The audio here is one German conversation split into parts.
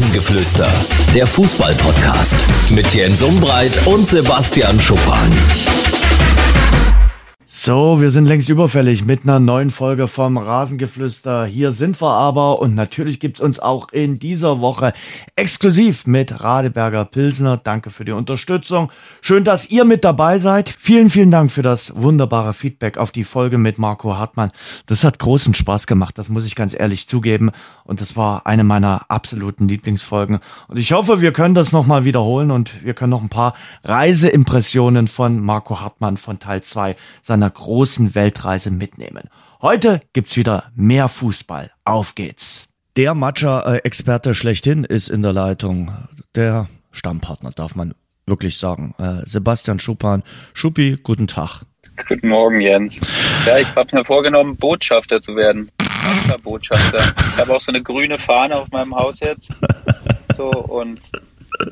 Rasengeflüster, der Fußball-Podcast mit Jens Umbreit und Sebastian Schuppan. So, wir sind längst überfällig mit einer neuen Folge vom Rasengeflüster. Hier sind wir aber und natürlich gibt's uns auch in dieser Woche exklusiv mit Radeberger Pilsner. Danke für die Unterstützung. Schön, dass ihr mit dabei seid. Vielen, vielen Dank für das wunderbare Feedback auf die Folge mit Marco Hartmann. Das hat großen Spaß gemacht, das muss ich ganz ehrlich zugeben. Und das war eine meiner absoluten Lieblingsfolgen. Und ich hoffe, wir können das nochmal wiederholen und wir können noch ein paar Reiseimpressionen von Marco Hartmann von Teil 2 seiner großen Weltreise mitnehmen. Heute gibt's wieder mehr Fußball. Auf geht's. Der Matcha-Experte schlechthin ist in der Leitung. Der Stammpartner, darf man wirklich sagen. Äh, Sebastian Schuppan. Schuppi, guten Tag. Guten Morgen, Jens. Ja, ich habe mir vorgenommen, Botschafter zu werden. Botschafter. Ich habe auch so eine grüne Fahne auf meinem Haus jetzt. So und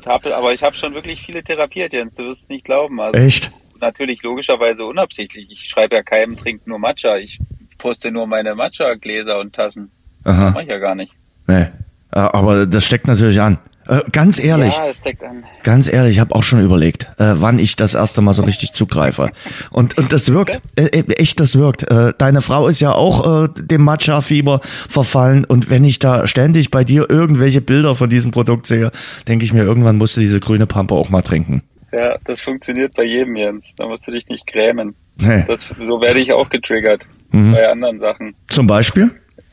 hab, aber ich habe schon wirklich viele therapiert, Jens. Du wirst es nicht glauben. Also, Echt? Natürlich logischerweise unabsichtlich. Ich schreibe ja keinem, trinkt nur Matcha. Ich poste nur meine Matcha-Gläser und Tassen. Aha. Das mache ich ja gar nicht. Nee. Aber das steckt natürlich an. Äh, ganz ehrlich. Ja, es steckt an. Ganz ehrlich, ich habe auch schon überlegt, äh, wann ich das erste Mal so richtig zugreife. Und, und das wirkt, äh, äh echt, das wirkt. Äh, deine Frau ist ja auch äh, dem Matcha-Fieber verfallen. Und wenn ich da ständig bei dir irgendwelche Bilder von diesem Produkt sehe, denke ich mir, irgendwann musst du diese grüne Pampe auch mal trinken. Ja, das funktioniert bei jedem, Jens. Da musst du dich nicht grämen. Nee. Das, so werde ich auch getriggert mhm. bei anderen Sachen. Zum Beispiel?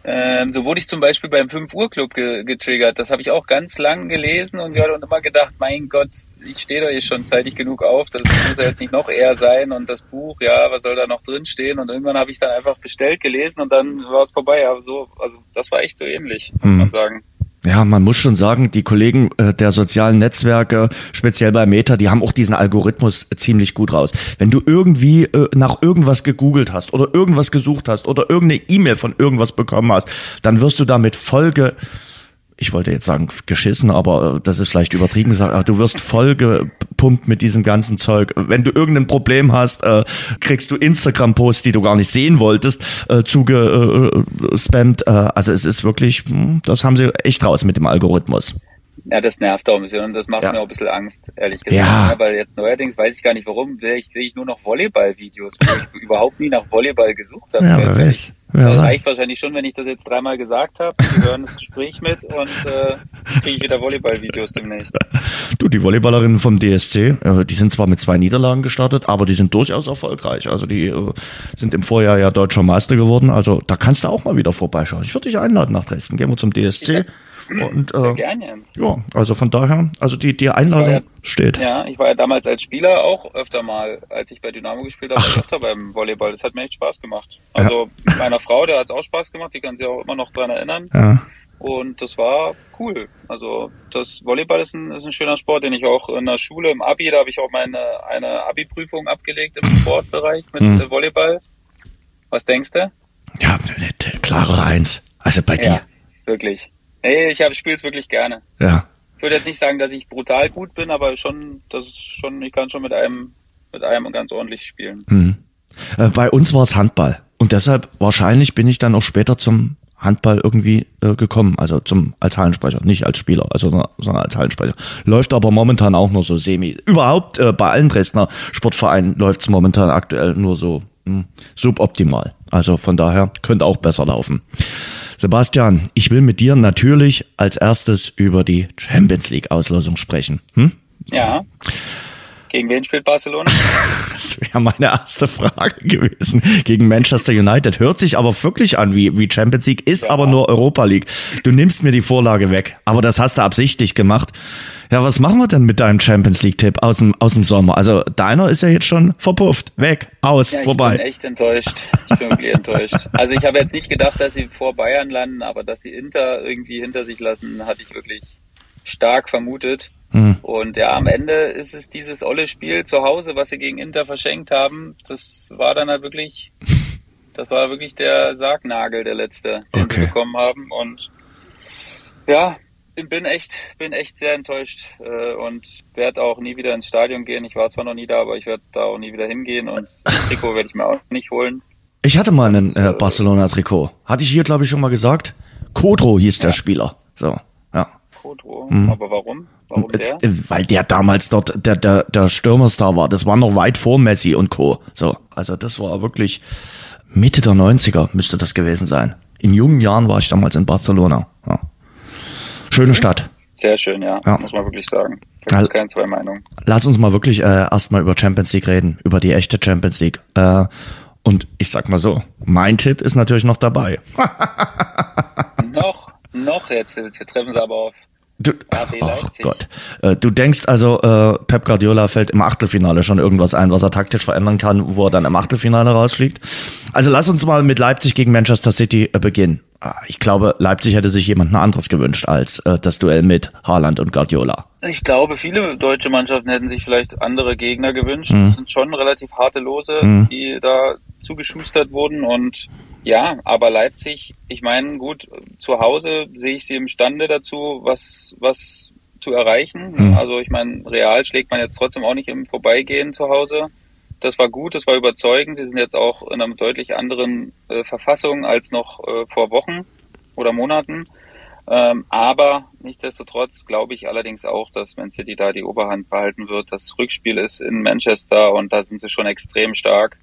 Ähm, so wurde ich zum Beispiel beim 5 Uhr Club ge getriggert. Das habe ich auch ganz lang gelesen und gehört und immer gedacht, mein Gott, ich stehe doch hier schon zeitig genug auf, das muss ja jetzt nicht noch eher sein und das Buch, ja, was soll da noch drin stehen? Und irgendwann habe ich dann einfach bestellt, gelesen und dann war es vorbei. Aber so, also das war echt so ähnlich, muss mhm. man sagen. Ja, man muss schon sagen, die Kollegen äh, der sozialen Netzwerke, speziell bei Meta, die haben auch diesen Algorithmus ziemlich gut raus. Wenn du irgendwie äh, nach irgendwas gegoogelt hast oder irgendwas gesucht hast oder irgendeine E-Mail von irgendwas bekommen hast, dann wirst du damit Folge ich wollte jetzt sagen geschissen, aber das ist vielleicht übertrieben gesagt, du wirst voll gepumpt mit diesem ganzen Zeug. Wenn du irgendein Problem hast, äh, kriegst du Instagram-Posts, die du gar nicht sehen wolltest, äh, zugespammt. Äh, also es ist wirklich, hm, das haben sie echt raus mit dem Algorithmus. Ja, das nervt auch ein bisschen und das macht ja. mir auch ein bisschen Angst, ehrlich gesagt. Ja. ja. Weil jetzt neuerdings weiß ich gar nicht warum, sehe ich, sehe ich nur noch Volleyball-Videos, wo ich überhaupt nie nach Volleyball gesucht habe. Ja, wer weiß. Wer das reicht wahrscheinlich schon, wenn ich das jetzt dreimal gesagt habe. Sie hören das Gespräch mit und äh, kriege ich wieder Volleyball-Videos demnächst. Du, die Volleyballerinnen vom DSC, äh, die sind zwar mit zwei Niederlagen gestartet, aber die sind durchaus erfolgreich. Also die äh, sind im Vorjahr ja deutscher Meister geworden. Also da kannst du auch mal wieder vorbeischauen. Ich würde dich einladen nach Dresden. Gehen wir zum DSC. Und, äh, Sehr gerne. Ja, also von daher, also die, die Einladung ja, steht. Ja, ich war ja damals als Spieler auch öfter mal, als ich bei Dynamo gespielt habe, Ach. öfter beim Volleyball. Das hat mir echt Spaß gemacht. Also ja. mit meiner Frau, der hat es auch Spaß gemacht, die kann sich auch immer noch dran erinnern. Ja. Und das war cool. Also das Volleyball ist ein, ist ein schöner Sport, den ich auch in der Schule, im Abi, da habe ich auch meine eine Abi-Prüfung abgelegt im Sportbereich mit mhm. Volleyball. Was denkst du? Ja, klare Eins. Also bei dir. Ja, wirklich. Nee, ich spiele es wirklich gerne. Ja. Ich würde jetzt nicht sagen, dass ich brutal gut bin, aber schon, das ist schon, ich kann schon mit einem, mit einem ganz ordentlich spielen. Mhm. Äh, bei uns war es Handball. Und deshalb wahrscheinlich bin ich dann auch später zum Handball irgendwie äh, gekommen, also zum als Hallensprecher, nicht als Spieler, also sondern als Hallensprecher. Läuft aber momentan auch nur so semi. Überhaupt äh, bei allen Dresdner Sportvereinen läuft es momentan aktuell nur so mh, hm, suboptimal. Also von daher könnte auch besser laufen. Sebastian, ich will mit dir natürlich als erstes über die Champions League Auslosung sprechen. Hm? Ja. Gegen wen spielt Barcelona? Das wäre meine erste Frage gewesen. Gegen Manchester United. Hört sich aber wirklich an wie, wie Champions League, ist ja. aber nur Europa League. Du nimmst mir die Vorlage weg. Aber das hast du absichtlich gemacht. Ja, was machen wir denn mit deinem Champions League-Tipp aus dem, aus dem Sommer? Also deiner ist ja jetzt schon verpufft, weg, aus, ja, vorbei. Ich bin echt enttäuscht. Ich bin wirklich enttäuscht. Also ich habe jetzt nicht gedacht, dass sie vor Bayern landen, aber dass sie Inter irgendwie hinter sich lassen, hatte ich wirklich stark vermutet. Hm. Und ja, am Ende ist es dieses olle Spiel zu Hause, was sie gegen Inter verschenkt haben. Das war dann halt wirklich, das war wirklich der Sargnagel, der letzte, den okay. sie bekommen haben. Und ja, bin echt, bin echt sehr enttäuscht äh, und werde auch nie wieder ins Stadion gehen. Ich war zwar noch nie da, aber ich werde da auch nie wieder hingehen und das Trikot werde ich mir auch nicht holen. Ich hatte mal ein äh, Barcelona-Trikot. Hatte ich hier, glaube ich, schon mal gesagt. Kodro hieß der Spieler. So, ja. Kotro. Mhm. Aber warum? Warum der? Äh, weil der damals dort der, der, der Stürmerstar war. Das war noch weit vor Messi und Co. So, also das war wirklich Mitte der 90er müsste das gewesen sein. In jungen Jahren war ich damals in Barcelona. Ja. Schöne mhm. Stadt. Sehr schön, ja, ja. muss man wirklich sagen. Da gibt keine zwei Meinungen. Lass uns mal wirklich äh, erstmal über Champions League reden, über die echte Champions League. Äh, und ich sag mal so, mein Tipp ist natürlich noch dabei. noch, noch jetzt, wir treffen sie aber auf Du, oh Gott. Äh, du denkst also, äh, Pep Guardiola fällt im Achtelfinale schon irgendwas ein, was er taktisch verändern kann, wo er dann im Achtelfinale rausfliegt. Also lass uns mal mit Leipzig gegen Manchester City äh, beginnen. Ah, ich glaube, Leipzig hätte sich jemand anderes gewünscht als äh, das Duell mit Haaland und Guardiola. Ich glaube, viele deutsche Mannschaften hätten sich vielleicht andere Gegner gewünscht. Mhm. Das sind schon relativ harte Lose, mhm. die da zugeschustert wurden und ja, aber Leipzig, ich meine, gut, zu Hause sehe ich sie imstande dazu, was, was zu erreichen. Mhm. Also ich meine, real schlägt man jetzt trotzdem auch nicht im Vorbeigehen zu Hause. Das war gut, das war überzeugend. Sie sind jetzt auch in einer deutlich anderen äh, Verfassung als noch äh, vor Wochen oder Monaten. Ähm, aber nichtsdestotrotz glaube ich allerdings auch, dass Man City da die Oberhand behalten wird. Das Rückspiel ist in Manchester und da sind sie schon extrem stark.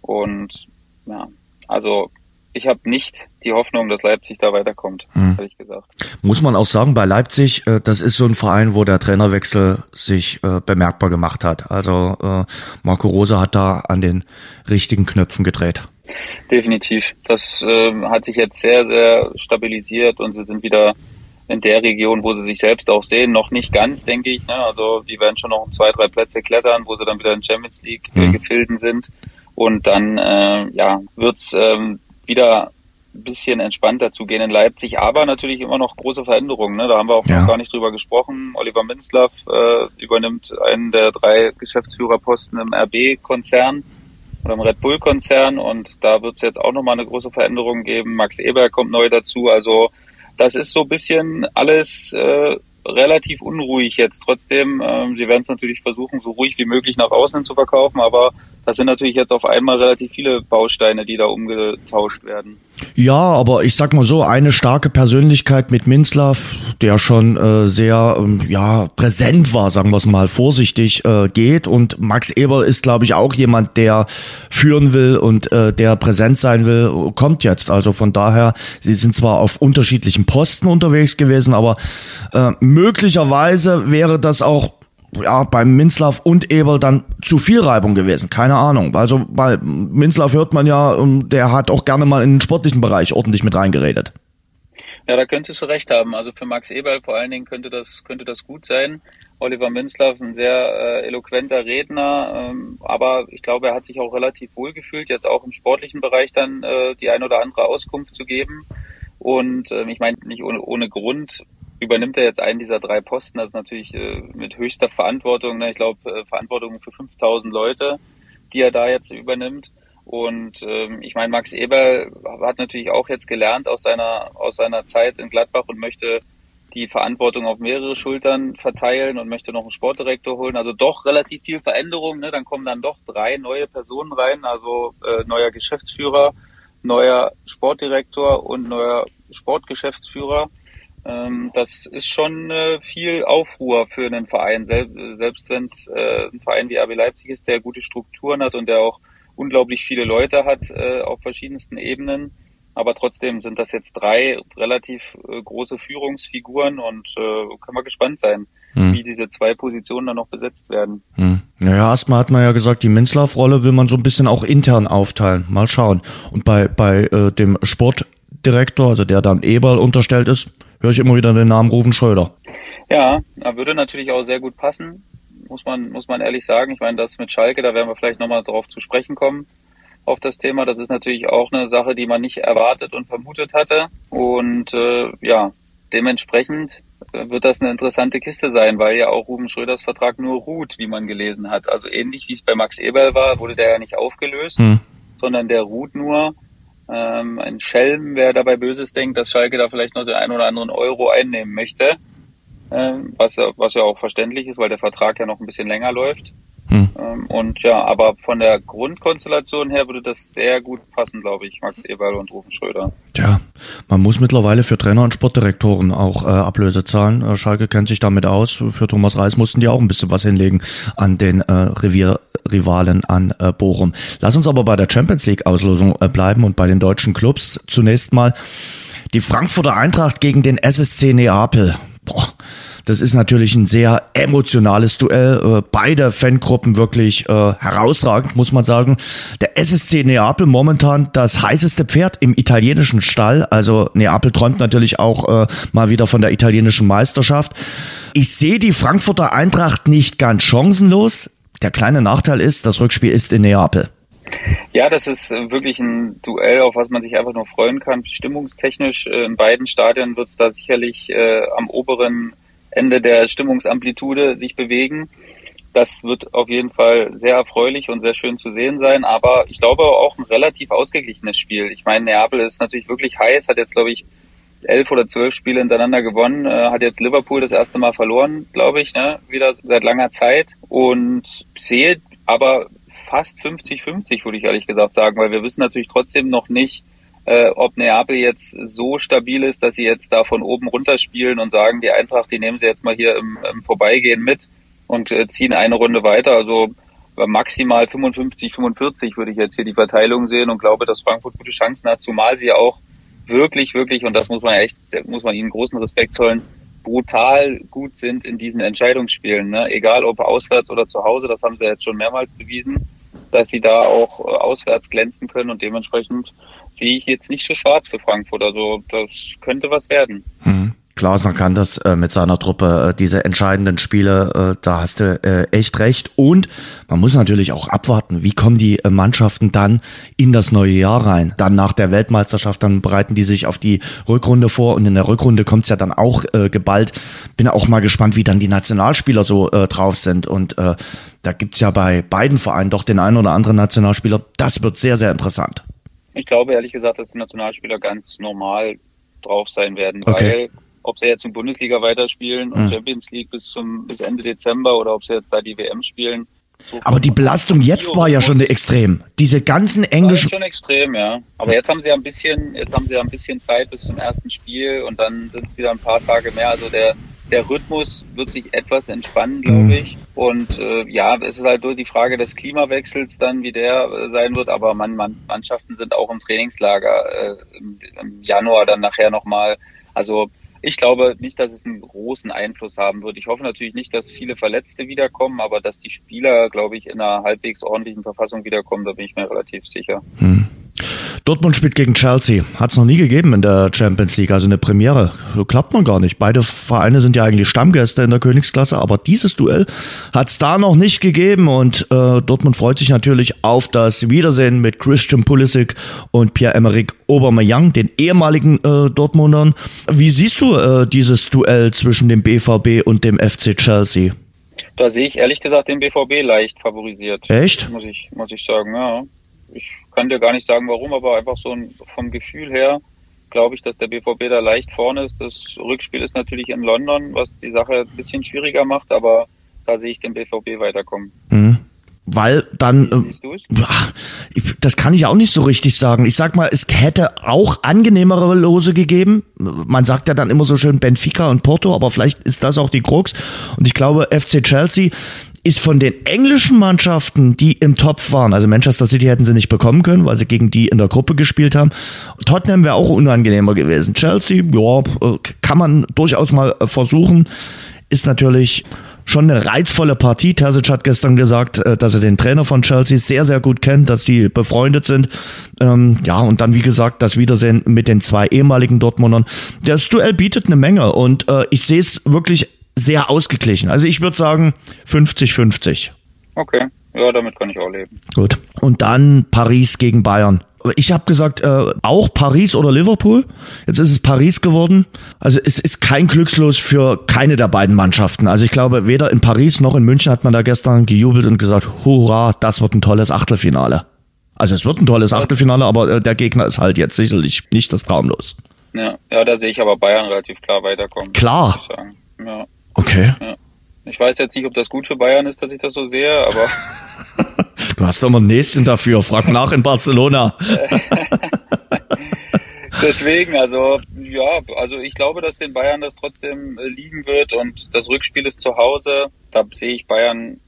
Und ja, also ich habe nicht die Hoffnung, dass Leipzig da weiterkommt, hm. ehrlich gesagt. Muss man auch sagen, bei Leipzig, äh, das ist so ein Verein, wo der Trainerwechsel sich äh, bemerkbar gemacht hat. Also äh, Marco Rose hat da an den richtigen Knöpfen gedreht. Definitiv. Das äh, hat sich jetzt sehr, sehr stabilisiert und sie sind wieder in der Region, wo sie sich selbst auch sehen, noch nicht ganz, denke ich. Ne? Also die werden schon noch zwei, drei Plätze klettern, wo sie dann wieder in Champions League mhm. gefilden sind. Und dann äh, ja, wird's ähm, wieder ein bisschen entspannter zugehen in Leipzig, aber natürlich immer noch große Veränderungen. Ne? Da haben wir auch ja. noch gar nicht drüber gesprochen. Oliver Minzlaff äh, übernimmt einen der drei Geschäftsführerposten im RB-Konzern oder im Red Bull-Konzern und da wird es jetzt auch nochmal eine große Veränderung geben. Max Eber kommt neu dazu. Also das ist so ein bisschen alles äh, relativ unruhig jetzt. Trotzdem, ähm, sie werden es natürlich versuchen, so ruhig wie möglich nach außen zu verkaufen, aber das sind natürlich jetzt auf einmal relativ viele Bausteine, die da umgetauscht werden. Ja, aber ich sag mal so, eine starke Persönlichkeit mit Minzlaff, der schon äh, sehr ähm, ja präsent war, sagen wir es mal vorsichtig, äh, geht. Und Max Eberl ist, glaube ich, auch jemand, der führen will und äh, der präsent sein will, kommt jetzt. Also von daher, sie sind zwar auf unterschiedlichen Posten unterwegs gewesen, aber äh, möglicherweise wäre das auch ja, beim Minzlaff und Eberl dann zu viel Reibung gewesen. Keine Ahnung. Also bei Minzlaff hört man ja, der hat auch gerne mal in den sportlichen Bereich ordentlich mit reingeredet. Ja, da könntest du recht haben. Also für Max Eberl vor allen Dingen könnte das, könnte das gut sein. Oliver Minzlaff, ein sehr äh, eloquenter Redner, ähm, aber ich glaube, er hat sich auch relativ wohl gefühlt, jetzt auch im sportlichen Bereich dann äh, die ein oder andere Auskunft zu geben. Und ähm, ich meine, nicht ohne, ohne Grund übernimmt er jetzt einen dieser drei Posten. Das ist natürlich äh, mit höchster Verantwortung. Ne? Ich glaube, äh, Verantwortung für 5000 Leute, die er da jetzt übernimmt. Und ähm, ich meine, Max Eber hat natürlich auch jetzt gelernt aus seiner, aus seiner Zeit in Gladbach und möchte die Verantwortung auf mehrere Schultern verteilen und möchte noch einen Sportdirektor holen. Also doch relativ viel Veränderung. Ne? Dann kommen dann doch drei neue Personen rein, also äh, neuer Geschäftsführer, neuer Sportdirektor und neuer Sportgeschäftsführer. Ähm, das ist schon äh, viel Aufruhr für einen Verein, selbst wenn es äh, ein Verein wie RB Leipzig ist, der gute Strukturen hat und der auch unglaublich viele Leute hat äh, auf verschiedensten Ebenen. Aber trotzdem sind das jetzt drei relativ große Führungsfiguren und können wir gespannt sein, hm. wie diese zwei Positionen dann noch besetzt werden. Hm. Naja, erstmal hat man ja gesagt, die Minzlaff-Rolle will man so ein bisschen auch intern aufteilen. Mal schauen. Und bei, bei äh, dem Sportdirektor, also der dann Eberl unterstellt ist, höre ich immer wieder den Namen Rufen Schröder. Ja, er würde natürlich auch sehr gut passen, muss man, muss man ehrlich sagen. Ich meine, das mit Schalke, da werden wir vielleicht nochmal darauf zu sprechen kommen, auf das Thema. Das ist natürlich auch eine Sache, die man nicht erwartet und vermutet hatte. Und äh, ja, dementsprechend wird das eine interessante Kiste sein, weil ja auch Ruben Schröders Vertrag nur ruht, wie man gelesen hat. Also ähnlich wie es bei Max Eberl war, wurde der ja nicht aufgelöst, hm. sondern der ruht nur. Ähm, ein Schelm, wer dabei Böses denkt, dass Schalke da vielleicht noch den einen oder anderen Euro einnehmen möchte. Ähm, was, ja, was ja auch verständlich ist, weil der Vertrag ja noch ein bisschen länger läuft. Hm. Ähm, und ja, aber von der Grundkonstellation her würde das sehr gut passen, glaube ich, Max Eberl und Rufen Schröder. Tja, man muss mittlerweile für Trainer und Sportdirektoren auch äh, Ablöse zahlen. Äh, Schalke kennt sich damit aus. Für Thomas Reis mussten die auch ein bisschen was hinlegen an den äh, Revierrivalen an äh, Bochum. Lass uns aber bei der Champions League Auslosung äh, bleiben und bei den deutschen Clubs zunächst mal die Frankfurter Eintracht gegen den SSC Neapel. Boah, das ist natürlich ein sehr emotionales Duell. Äh, beide Fangruppen wirklich äh, herausragend, muss man sagen. Der SSC Neapel momentan das heißeste Pferd im italienischen Stall. Also Neapel träumt natürlich auch äh, mal wieder von der italienischen Meisterschaft. Ich sehe die Frankfurter Eintracht nicht ganz chancenlos. Der kleine Nachteil ist, das Rückspiel ist in Neapel. Ja, das ist wirklich ein Duell, auf was man sich einfach nur freuen kann. Stimmungstechnisch in beiden Stadien wird es da sicherlich äh, am oberen Ende der Stimmungsamplitude sich bewegen. Das wird auf jeden Fall sehr erfreulich und sehr schön zu sehen sein, aber ich glaube auch ein relativ ausgeglichenes Spiel. Ich meine, Neapel ist natürlich wirklich heiß, hat jetzt, glaube ich, elf oder zwölf Spiele hintereinander gewonnen, äh, hat jetzt Liverpool das erste Mal verloren, glaube ich, ne? wieder seit langer Zeit und sehe aber fast 50-50, würde ich ehrlich gesagt sagen, weil wir wissen natürlich trotzdem noch nicht, äh, ob Neapel jetzt so stabil ist, dass sie jetzt da von oben runterspielen und sagen, die Eintracht, die nehmen sie jetzt mal hier im, im Vorbeigehen mit und äh, ziehen eine Runde weiter. Also maximal 55, 45 würde ich jetzt hier die Verteilung sehen und glaube, dass Frankfurt gute Chancen hat, zumal sie auch wirklich, wirklich, und das muss man echt, muss man ihnen großen Respekt zollen, brutal gut sind in diesen Entscheidungsspielen. Ne? Egal ob auswärts oder zu Hause, das haben sie jetzt schon mehrmals bewiesen, dass sie da auch äh, auswärts glänzen können und dementsprechend sehe ich jetzt nicht so schwarz für Frankfurt. Also das könnte was werden. Mhm. Glasner kann das äh, mit seiner Truppe, äh, diese entscheidenden Spiele, äh, da hast du äh, echt recht. Und man muss natürlich auch abwarten, wie kommen die äh, Mannschaften dann in das neue Jahr rein. Dann nach der Weltmeisterschaft, dann bereiten die sich auf die Rückrunde vor und in der Rückrunde kommt's ja dann auch äh, geballt. Bin auch mal gespannt, wie dann die Nationalspieler so äh, drauf sind. Und äh, da gibt's ja bei beiden Vereinen doch den einen oder anderen Nationalspieler. Das wird sehr, sehr interessant. Ich glaube ehrlich gesagt, dass die Nationalspieler ganz normal drauf sein werden, okay. weil ob sie jetzt in Bundesliga weiterspielen und hm. Champions League bis zum bis Ende Dezember oder ob sie jetzt da die WM spielen. So Aber die Belastung jetzt war ja schon extrem. Diese ganzen englischen. War schon extrem, ja. Aber jetzt haben sie ja ein bisschen, jetzt haben sie ja ein bisschen Zeit bis zum ersten Spiel und dann sind es wieder ein paar Tage mehr. Also der der Rhythmus wird sich etwas entspannen, glaube mhm. ich. Und äh, ja, es ist halt nur die Frage des Klimawechsels dann, wie der äh, sein wird. Aber man, man, Mannschaften sind auch im Trainingslager äh, im, im Januar dann nachher nochmal. Also ich glaube nicht, dass es einen großen Einfluss haben wird. Ich hoffe natürlich nicht, dass viele Verletzte wiederkommen, aber dass die Spieler, glaube ich, in einer halbwegs ordentlichen Verfassung wiederkommen, da bin ich mir relativ sicher. Mhm. Dortmund spielt gegen Chelsea. Hat es noch nie gegeben in der Champions League, also eine Premiere. Klappt man gar nicht. Beide Vereine sind ja eigentlich Stammgäste in der Königsklasse, aber dieses Duell hat es da noch nicht gegeben und äh, Dortmund freut sich natürlich auf das Wiedersehen mit Christian Pulisic und Pierre-Emerick Aubameyang, den ehemaligen äh, Dortmundern. Wie siehst du äh, dieses Duell zwischen dem BVB und dem FC Chelsea? Da sehe ich ehrlich gesagt den BVB leicht favorisiert. Echt? Muss ich, muss ich sagen, ja. Ich kann dir gar nicht sagen, warum, aber einfach so ein, vom Gefühl her glaube ich, dass der BVB da leicht vorne ist. Das Rückspiel ist natürlich in London, was die Sache ein bisschen schwieriger macht, aber da sehe ich den BVB weiterkommen. Mhm. Weil dann, äh, das kann ich auch nicht so richtig sagen. Ich sag mal, es hätte auch angenehmere Lose gegeben. Man sagt ja dann immer so schön Benfica und Porto, aber vielleicht ist das auch die Krux. Und ich glaube, FC Chelsea ist von den englischen Mannschaften, die im Topf waren, also Manchester City hätten sie nicht bekommen können, weil sie gegen die in der Gruppe gespielt haben. Tottenham wäre auch unangenehmer gewesen. Chelsea, ja, kann man durchaus mal versuchen. Ist natürlich schon eine reizvolle Partie. Terzic hat gestern gesagt, äh, dass er den Trainer von Chelsea sehr, sehr gut kennt, dass sie befreundet sind. Ähm, ja, und dann, wie gesagt, das Wiedersehen mit den zwei ehemaligen Dortmundern. Das Duell bietet eine Menge und äh, ich sehe es wirklich sehr ausgeglichen. Also ich würde sagen 50-50. Okay, ja, damit kann ich auch leben. Gut. Und dann Paris gegen Bayern. Ich habe gesagt, äh, auch Paris oder Liverpool. Jetzt ist es Paris geworden. Also es ist kein Glückslos für keine der beiden Mannschaften. Also ich glaube, weder in Paris noch in München hat man da gestern gejubelt und gesagt, hurra, das wird ein tolles Achtelfinale. Also es wird ein tolles Achtelfinale, aber äh, der Gegner ist halt jetzt sicherlich nicht das Traumlos. Ja, ja da sehe ich aber Bayern relativ klar weiterkommen. Klar. Ja. Okay. Ja. Ich weiß jetzt nicht, ob das gut für Bayern ist, dass ich das so sehe, aber. du hast doch mal ein Näschen dafür. Frag nach in Barcelona. Deswegen, also ja, also ich glaube, dass den Bayern das trotzdem äh, liegen wird und das Rückspiel ist zu Hause. Da sehe ich Bayern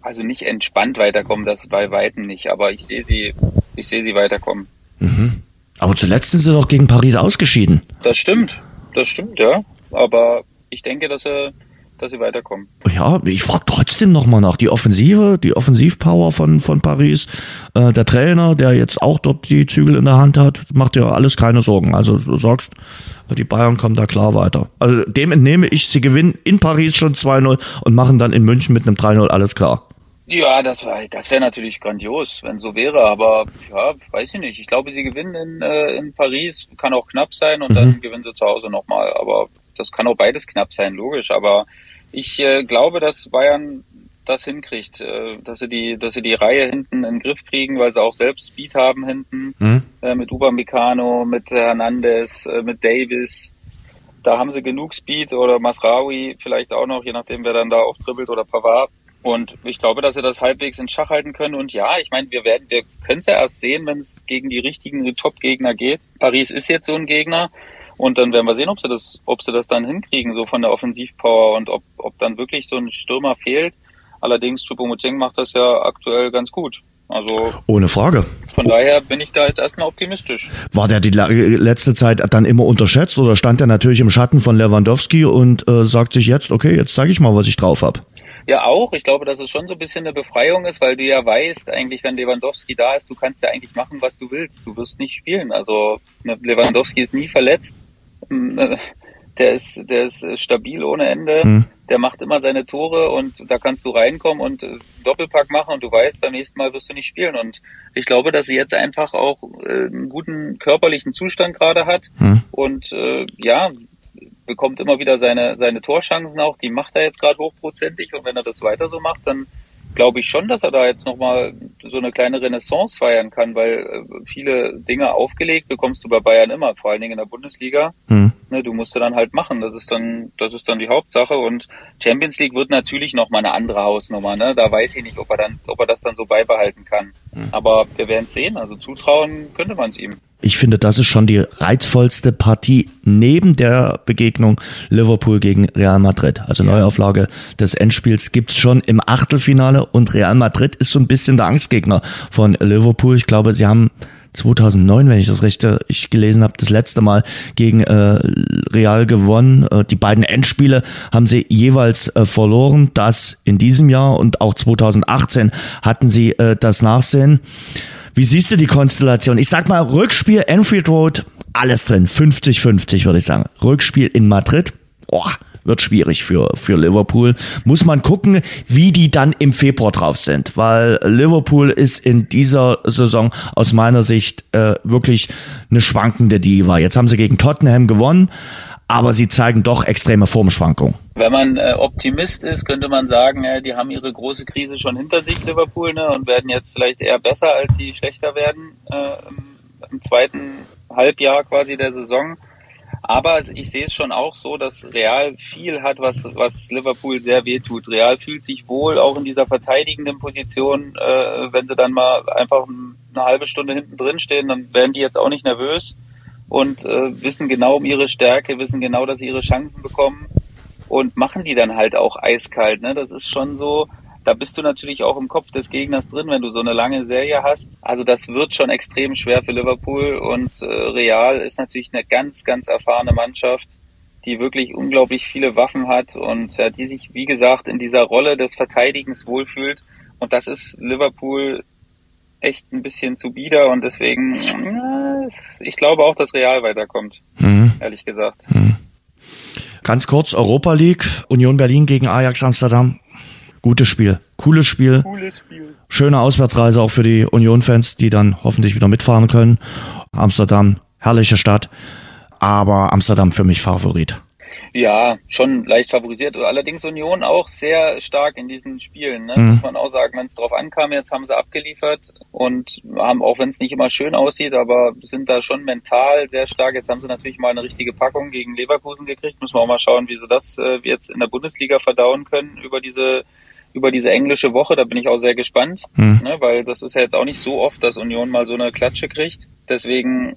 also nicht entspannt weiterkommen, das bei weitem nicht, aber ich sehe sie, ich sehe sie weiterkommen. Mhm. Aber zuletzt sind sie doch gegen Paris ausgeschieden. Das stimmt, das stimmt, ja. Aber ich denke, dass sie dass sie weiterkommen. Ja, ich frage trotzdem nochmal nach. Die Offensive, die Offensivpower von, von Paris, äh, der Trainer, der jetzt auch dort die Zügel in der Hand hat, macht dir alles keine Sorgen. Also du sagst, die Bayern kommen da klar weiter. Also dem entnehme ich, sie gewinnen in Paris schon 2-0 und machen dann in München mit einem 3-0 alles klar. Ja, das, das wäre natürlich grandios, wenn so wäre, aber ja, weiß ich nicht. Ich glaube, sie gewinnen in, äh, in Paris, kann auch knapp sein und mhm. dann gewinnen sie zu Hause nochmal. Aber das kann auch beides knapp sein, logisch. Aber ich äh, glaube, dass Bayern das hinkriegt, äh, dass sie die, dass sie die Reihe hinten in den Griff kriegen, weil sie auch selbst Speed haben hinten mhm. äh, mit Upamecano, mit Hernandez, äh, mit Davis. Da haben sie genug Speed oder Masraoui vielleicht auch noch, je nachdem wer dann da auch dribbelt oder Pavard. Und ich glaube, dass sie das halbwegs in Schach halten können. Und ja, ich meine, wir werden, wir können es ja erst sehen, wenn es gegen die richtigen Top-Gegner geht. Paris ist jetzt so ein Gegner. Und dann werden wir sehen, ob sie das, ob sie das dann hinkriegen, so von der Offensivpower und ob, ob dann wirklich so ein Stürmer fehlt. Allerdings Choupo-Moting macht das ja aktuell ganz gut. Also ohne Frage. Von daher bin ich da jetzt erstmal optimistisch. War der die letzte Zeit dann immer unterschätzt oder stand er natürlich im Schatten von Lewandowski und äh, sagt sich jetzt, okay, jetzt zeige ich mal, was ich drauf habe? Ja, auch. Ich glaube, dass es schon so ein bisschen eine Befreiung ist, weil du ja weißt, eigentlich, wenn Lewandowski da ist, du kannst ja eigentlich machen, was du willst. Du wirst nicht spielen. Also ne, Lewandowski ist nie verletzt. Äh, der ist, der ist stabil ohne Ende. Mhm. Der macht immer seine Tore und da kannst du reinkommen und äh, Doppelpack machen und du weißt, beim nächsten Mal wirst du nicht spielen. Und ich glaube, dass sie jetzt einfach auch äh, einen guten körperlichen Zustand gerade hat mhm. und äh, ja, bekommt immer wieder seine, seine Torchancen auch. Die macht er jetzt gerade hochprozentig und wenn er das weiter so macht, dann glaube ich schon, dass er da jetzt nochmal so eine kleine Renaissance feiern kann, weil äh, viele Dinge aufgelegt bekommst du bei Bayern immer, vor allen Dingen in der Bundesliga. Mhm. Ne, du musst du dann halt machen. Das ist dann, das ist dann die Hauptsache. Und Champions League wird natürlich nochmal eine andere Hausnummer. Ne? Da weiß ich nicht, ob er dann, ob er das dann so beibehalten kann. Mhm. Aber wir werden es sehen. Also zutrauen könnte man es ihm. Ich finde, das ist schon die reizvollste Partie neben der Begegnung Liverpool gegen Real Madrid. Also Neuauflage des Endspiels gibt's schon im Achtelfinale und Real Madrid ist so ein bisschen der Angstgegner von Liverpool. Ich glaube, sie haben 2009, wenn ich das recht ich gelesen habe, das letzte Mal gegen äh, Real gewonnen. Äh, die beiden Endspiele haben sie jeweils äh, verloren. Das in diesem Jahr und auch 2018 hatten sie äh, das Nachsehen. Wie siehst du die Konstellation? Ich sag mal, Rückspiel Enfield Road, alles drin. 50-50 würde ich sagen. Rückspiel in Madrid, boah, wird schwierig für, für Liverpool. Muss man gucken, wie die dann im Februar drauf sind, weil Liverpool ist in dieser Saison aus meiner Sicht äh, wirklich eine schwankende Diva. Jetzt haben sie gegen Tottenham gewonnen, aber sie zeigen doch extreme Formschwankungen. Wenn man äh, Optimist ist, könnte man sagen, äh, die haben ihre große Krise schon hinter sich, Liverpool, ne, und werden jetzt vielleicht eher besser, als sie schlechter werden äh, im, zweiten Halbjahr quasi der Saison. Aber ich sehe es schon auch so, dass Real viel hat, was, was Liverpool sehr weh tut. Real fühlt sich wohl auch in dieser verteidigenden Position, äh, wenn sie dann mal einfach eine halbe Stunde hinten drin stehen, dann werden die jetzt auch nicht nervös und äh, wissen genau um ihre Stärke, wissen genau, dass sie ihre Chancen bekommen und machen die dann halt auch eiskalt. Ne? Das ist schon so, da bist du natürlich auch im Kopf des Gegners drin, wenn du so eine lange Serie hast. Also das wird schon extrem schwer für Liverpool und äh, Real ist natürlich eine ganz, ganz erfahrene Mannschaft, die wirklich unglaublich viele Waffen hat und äh, die sich, wie gesagt, in dieser Rolle des Verteidigens wohlfühlt. Und das ist Liverpool echt ein bisschen zu bieder und deswegen, ich glaube auch, dass Real weiterkommt, mhm. ehrlich gesagt. Mhm. Ganz kurz, Europa League, Union Berlin gegen Ajax Amsterdam. Gutes Spiel, cooles Spiel. Cooles Spiel. Schöne Auswärtsreise auch für die Union-Fans, die dann hoffentlich wieder mitfahren können. Amsterdam, herrliche Stadt, aber Amsterdam für mich Favorit. Ja, schon leicht favorisiert. Allerdings Union auch sehr stark in diesen Spielen, ne? mhm. muss man auch sagen. Wenn es drauf ankam, jetzt haben sie abgeliefert und haben, auch wenn es nicht immer schön aussieht, aber sind da schon mental sehr stark. Jetzt haben sie natürlich mal eine richtige Packung gegen Leverkusen gekriegt. Müssen wir auch mal schauen, wie sie das äh, jetzt in der Bundesliga verdauen können über diese über diese englische Woche. Da bin ich auch sehr gespannt, mhm. ne? weil das ist ja jetzt auch nicht so oft, dass Union mal so eine Klatsche kriegt. Deswegen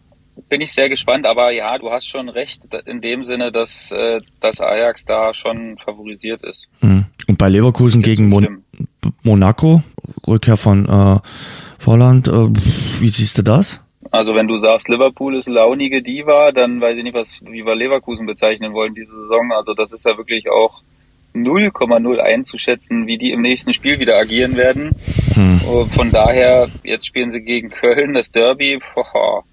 bin ich sehr gespannt, aber ja, du hast schon recht in dem Sinne, dass, äh, dass Ajax da schon favorisiert ist. Hm. Und bei Leverkusen gegen Mon Monaco, Rückkehr von äh, Volland, äh, wie siehst du das? Also wenn du sagst, Liverpool ist launige Diva, dann weiß ich nicht, was wie wir Leverkusen bezeichnen wollen diese Saison. Also das ist ja wirklich auch 0,0 einzuschätzen, wie die im nächsten Spiel wieder agieren werden. Hm. Von daher, jetzt spielen sie gegen Köln, das Derby. Boah,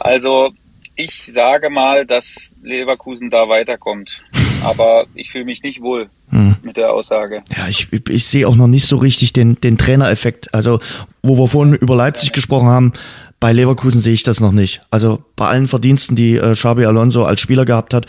also ich sage mal, dass Leverkusen da weiterkommt. Aber ich fühle mich nicht wohl hm. mit der Aussage. Ja, ich, ich sehe auch noch nicht so richtig den, den Trainereffekt. Also, wo wir vorhin über Leipzig gesprochen haben, bei Leverkusen sehe ich das noch nicht. Also bei allen Verdiensten, die äh, Xabi Alonso als Spieler gehabt hat,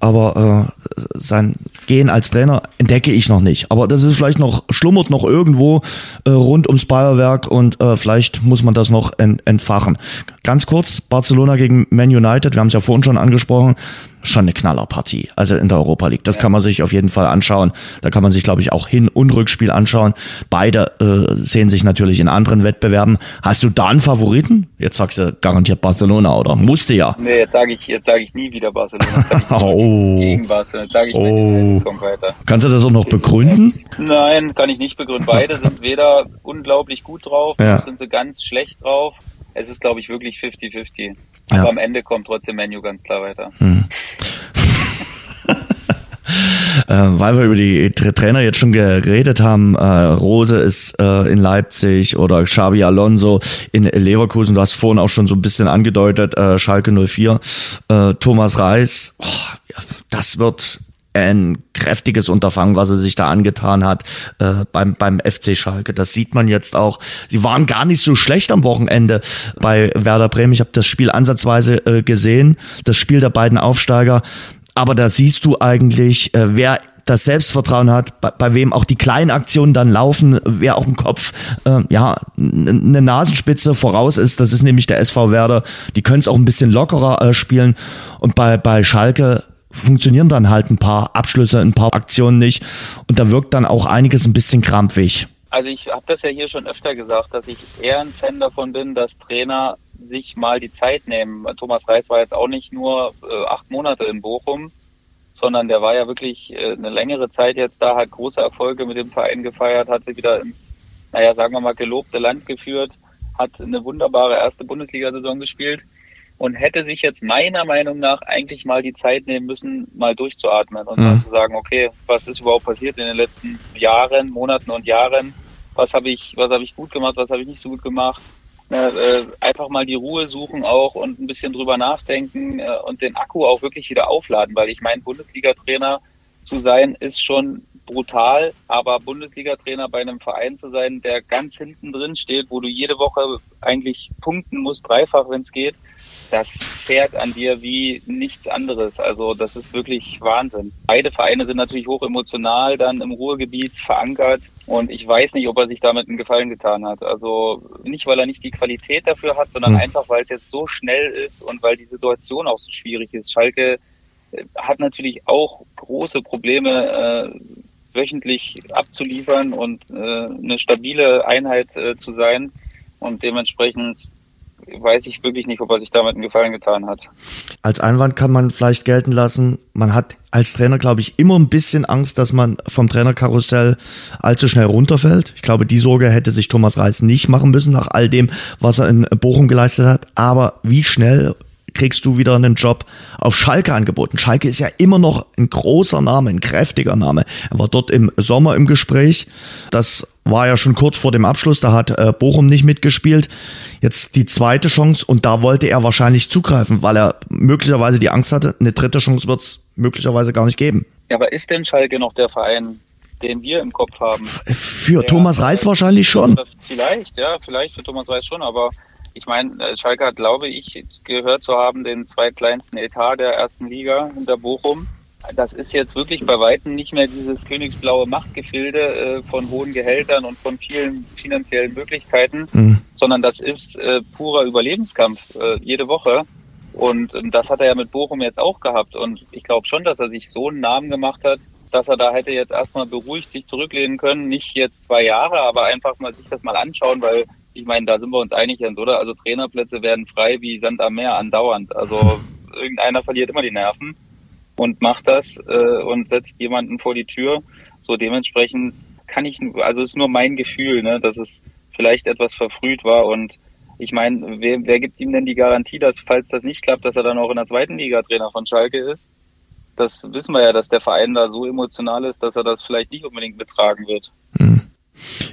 aber äh, sein Gehen als Trainer entdecke ich noch nicht. Aber das ist vielleicht noch, schlummert noch irgendwo äh, rund ums Bayerwerk und äh, vielleicht muss man das noch ent entfachen. Ganz kurz, Barcelona gegen Man United, wir haben es ja vorhin schon angesprochen, schon eine Knallerpartie, also in der Europa League. Das ja. kann man sich auf jeden Fall anschauen. Da kann man sich, glaube ich, auch Hin- und Rückspiel anschauen. Beide äh, sehen sich natürlich in anderen Wettbewerben. Hast du da einen Favoriten? Jetzt sagst du garantiert Barcelona, oder? Musste ja. Nee, jetzt sage ich, jetzt sage ich nie wieder Barcelona. oh. Gegen Barcelona. Jetzt sage ich oh. kommt weiter. Kannst du das auch noch begründen? Nein, kann ich nicht begründen. Beide sind weder unglaublich gut drauf, ja. noch sind sie ganz schlecht drauf. Es ist, glaube ich, wirklich 50-50. Ja. Aber am Ende kommt trotzdem Menu ganz klar weiter. Hm. äh, weil wir über die Trainer jetzt schon geredet haben, äh, Rose ist äh, in Leipzig oder Xabi Alonso in Leverkusen, du hast vorhin auch schon so ein bisschen angedeutet, Schalke 04, äh, Thomas Reis, oh, das wird ein kräftiges Unterfangen, was er sich da angetan hat äh, beim, beim FC Schalke. Das sieht man jetzt auch. Sie waren gar nicht so schlecht am Wochenende bei Werder Bremen. Ich habe das Spiel ansatzweise äh, gesehen, das Spiel der beiden Aufsteiger. Aber da siehst du eigentlich, äh, wer das Selbstvertrauen hat, bei, bei wem auch die kleinen Aktionen dann laufen, wer auch im Kopf äh, ja eine Nasenspitze voraus ist. Das ist nämlich der SV Werder. Die können es auch ein bisschen lockerer äh, spielen. Und bei, bei Schalke funktionieren dann halt ein paar Abschlüsse, ein paar Aktionen nicht. Und da wirkt dann auch einiges ein bisschen krampfig. Also ich habe das ja hier schon öfter gesagt, dass ich eher ein Fan davon bin, dass Trainer sich mal die Zeit nehmen. Thomas Reis war jetzt auch nicht nur äh, acht Monate in Bochum, sondern der war ja wirklich äh, eine längere Zeit jetzt da, hat große Erfolge mit dem Verein gefeiert, hat sie wieder ins, naja, sagen wir mal, gelobte Land geführt, hat eine wunderbare erste Bundesliga-Saison gespielt und hätte sich jetzt meiner Meinung nach eigentlich mal die Zeit nehmen müssen, mal durchzuatmen und mhm. mal zu sagen, okay, was ist überhaupt passiert in den letzten Jahren, Monaten und Jahren? Was habe ich, was habe ich gut gemacht, was habe ich nicht so gut gemacht? Äh, einfach mal die Ruhe suchen auch und ein bisschen drüber nachdenken äh, und den Akku auch wirklich wieder aufladen, weil ich meine, Bundesliga-Trainer zu sein ist schon brutal, aber Bundesliga-Trainer bei einem Verein zu sein, der ganz hinten drin steht, wo du jede Woche eigentlich punkten musst, dreifach, wenn es geht, das fährt an dir wie nichts anderes. Also das ist wirklich Wahnsinn. Beide Vereine sind natürlich hoch emotional dann im Ruhrgebiet verankert und ich weiß nicht, ob er sich damit einen Gefallen getan hat. Also nicht, weil er nicht die Qualität dafür hat, sondern mhm. einfach, weil es jetzt so schnell ist und weil die Situation auch so schwierig ist. Schalke äh, hat natürlich auch große Probleme, äh, wöchentlich abzuliefern und äh, eine stabile Einheit äh, zu sein. Und dementsprechend weiß ich wirklich nicht, ob er sich damit einen Gefallen getan hat. Als Einwand kann man vielleicht gelten lassen, man hat als Trainer, glaube ich, immer ein bisschen Angst, dass man vom Trainerkarussell allzu schnell runterfällt. Ich glaube, die Sorge hätte sich Thomas Reis nicht machen müssen nach all dem, was er in Bochum geleistet hat. Aber wie schnell kriegst du wieder einen Job auf Schalke angeboten. Schalke ist ja immer noch ein großer Name, ein kräftiger Name. Er war dort im Sommer im Gespräch. Das war ja schon kurz vor dem Abschluss, da hat äh, Bochum nicht mitgespielt. Jetzt die zweite Chance und da wollte er wahrscheinlich zugreifen, weil er möglicherweise die Angst hatte, eine dritte Chance wird es möglicherweise gar nicht geben. Ja, aber ist denn Schalke noch der Verein, den wir im Kopf haben? Für der, Thomas Reis wahrscheinlich schon. Vielleicht, ja, vielleicht für Thomas Reis schon, aber ich meine, äh, Schalke hat, glaube ich, gehört zu haben, den zweitkleinsten Etat der ersten Liga hinter Bochum. das ist jetzt wirklich bei Weitem nicht mehr dieses königsblaue Machtgefilde äh, von hohen Gehältern und von vielen finanziellen Möglichkeiten, mhm. sondern das ist äh, purer Überlebenskampf jede Woche. Und ähm, das hat er ja mit Bochum jetzt auch gehabt. Und ich glaube schon, dass er sich so einen Namen gemacht hat, dass er da hätte jetzt erstmal beruhigt sich zurücklehnen können. Nicht jetzt zwei Jahre, aber einfach mal sich das mal anschauen, weil ich meine, da sind wir uns einig, Jens, oder? Also Trainerplätze werden frei wie Sand am Meer andauernd. Also irgendeiner verliert immer die Nerven und macht das äh, und setzt jemanden vor die Tür. So dementsprechend kann ich, also es ist nur mein Gefühl, ne, dass es vielleicht etwas verfrüht war und ich meine, wer, wer gibt ihm denn die Garantie, dass falls das nicht klappt, dass er dann auch in der zweiten Liga Trainer von Schalke ist? Das wissen wir ja, dass der Verein da so emotional ist, dass er das vielleicht nicht unbedingt betragen wird. Hm.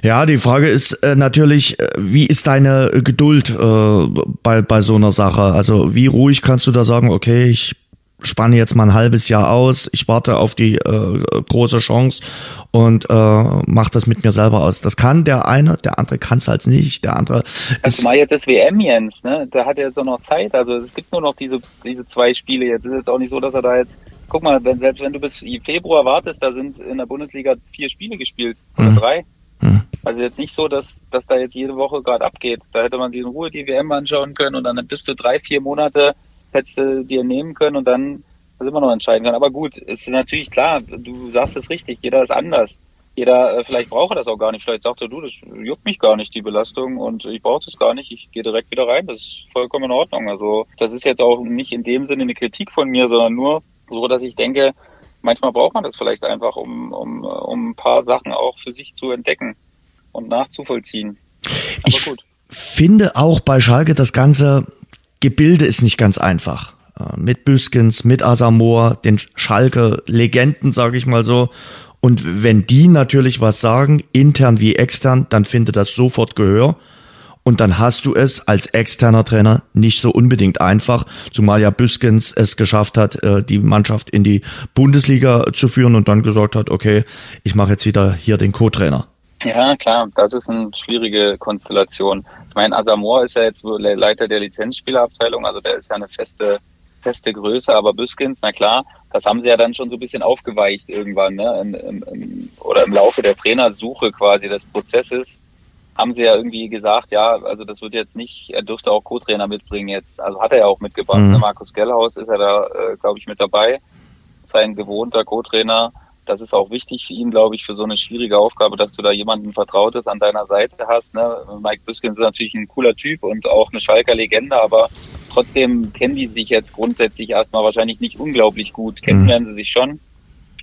Ja, die Frage ist äh, natürlich, äh, wie ist deine Geduld äh, bei, bei so einer Sache? Also wie ruhig kannst du da sagen, okay, ich spanne jetzt mal ein halbes Jahr aus, ich warte auf die äh, große Chance und äh, mache das mit mir selber aus. Das kann der eine, der andere kann es halt nicht, der andere ist... mal jetzt das WM, Jens, ne? Da hat er jetzt noch Zeit, also es gibt nur noch diese, diese zwei Spiele jetzt. Es ist jetzt auch nicht so, dass er da jetzt, guck mal, wenn, selbst wenn du bis Februar wartest, da sind in der Bundesliga vier Spiele gespielt oder mhm. drei. Also jetzt nicht so, dass, dass da jetzt jede Woche gerade abgeht. Da hätte man sich in Ruhe die WM anschauen können und dann bist du drei, vier Monate hättest du dir nehmen können und dann das immer noch entscheiden können. Aber gut, ist natürlich klar, du sagst es richtig, jeder ist anders. Jeder, äh, vielleicht braucht er das auch gar nicht. Vielleicht sagt er, du, das juckt mich gar nicht, die Belastung, und ich brauche das gar nicht. Ich gehe direkt wieder rein. Das ist vollkommen in Ordnung. Also, das ist jetzt auch nicht in dem Sinne eine Kritik von mir, sondern nur so, dass ich denke, manchmal braucht man das vielleicht einfach, um, um, um ein paar Sachen auch für sich zu entdecken und nachzuvollziehen. Aber ich gut. finde auch bei Schalke das Ganze Gebilde ist nicht ganz einfach. Äh, mit Büskens, mit Asamoah, den Schalke-Legenden, sage ich mal so. Und wenn die natürlich was sagen, intern wie extern, dann findet das sofort Gehör. Und dann hast du es als externer Trainer nicht so unbedingt einfach, zumal ja Büskens es geschafft hat, äh, die Mannschaft in die Bundesliga zu führen und dann gesagt hat, okay, ich mache jetzt wieder hier den Co-Trainer. Ja, klar, das ist eine schwierige Konstellation. Ich meine, Asamoah ist ja jetzt Leiter der Lizenzspielerabteilung, also der ist ja eine feste, feste Größe, aber Büskins, na klar, das haben sie ja dann schon so ein bisschen aufgeweicht irgendwann, ne? Im, im, oder im Laufe der Trainersuche quasi des Prozesses haben sie ja irgendwie gesagt, ja, also das wird jetzt nicht, er dürfte auch Co-Trainer mitbringen jetzt. Also hat er ja auch mitgebracht. Mhm. Ne? Markus Gellhaus ist er da, äh, glaube ich, mit dabei. Sein gewohnter Co-Trainer das ist auch wichtig für ihn, glaube ich, für so eine schwierige Aufgabe, dass du da jemanden Vertrautes an deiner Seite hast. Ne? Mike Büskin ist natürlich ein cooler Typ und auch eine Schalker Legende, aber trotzdem kennen die sich jetzt grundsätzlich erstmal wahrscheinlich nicht unglaublich gut. Kennenlernen mhm. sie sich schon,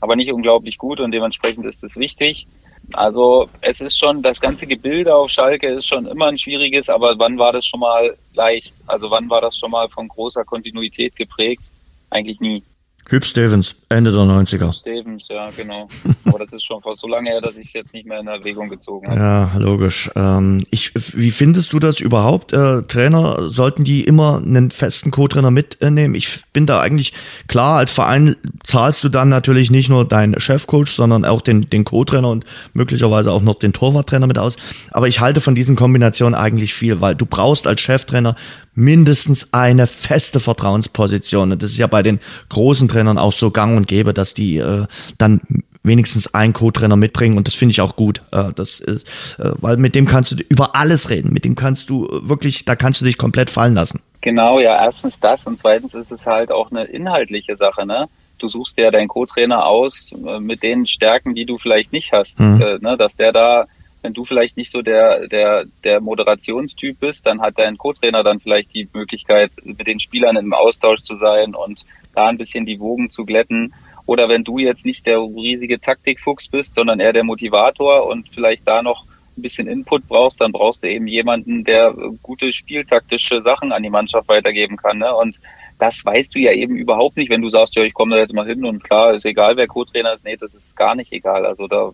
aber nicht unglaublich gut und dementsprechend ist es wichtig. Also es ist schon, das ganze Gebilde auf Schalke ist schon immer ein schwieriges, aber wann war das schon mal leicht? Also wann war das schon mal von großer Kontinuität geprägt? Eigentlich nie. Hüb Stevens, Ende der 90er. Stevens, ja, genau. Aber das ist schon fast so lange her, dass ich es jetzt nicht mehr in Erwägung gezogen habe. Ja, logisch. Ähm, ich, wie findest du das überhaupt? Äh, Trainer, sollten die immer einen festen Co-Trainer mitnehmen? Ich bin da eigentlich klar, als Verein zahlst du dann natürlich nicht nur deinen Chefcoach, sondern auch den, den Co-Trainer und möglicherweise auch noch den Torwarttrainer mit aus. Aber ich halte von diesen Kombinationen eigentlich viel, weil du brauchst als Cheftrainer mindestens eine feste Vertrauensposition. Und das ist ja bei den großen Trainern auch so gang und gäbe, dass die äh, dann wenigstens einen Co-Trainer mitbringen und das finde ich auch gut. Äh, das ist, äh, weil mit dem kannst du über alles reden. Mit dem kannst du wirklich, da kannst du dich komplett fallen lassen. Genau, ja, erstens das und zweitens ist es halt auch eine inhaltliche Sache, ne? Du suchst ja deinen Co-Trainer aus äh, mit den Stärken, die du vielleicht nicht hast, mhm. äh, ne? dass der da wenn du vielleicht nicht so der, der, der Moderationstyp bist, dann hat dein Co-Trainer dann vielleicht die Möglichkeit, mit den Spielern im Austausch zu sein und da ein bisschen die Wogen zu glätten. Oder wenn du jetzt nicht der riesige Taktikfuchs bist, sondern eher der Motivator und vielleicht da noch ein bisschen Input brauchst, dann brauchst du eben jemanden, der gute spieltaktische Sachen an die Mannschaft weitergeben kann. Ne? Und das weißt du ja eben überhaupt nicht, wenn du sagst, ja, ich komme da jetzt mal hin und klar, ist egal, wer Co-Trainer ist. Nee, das ist gar nicht egal. Also da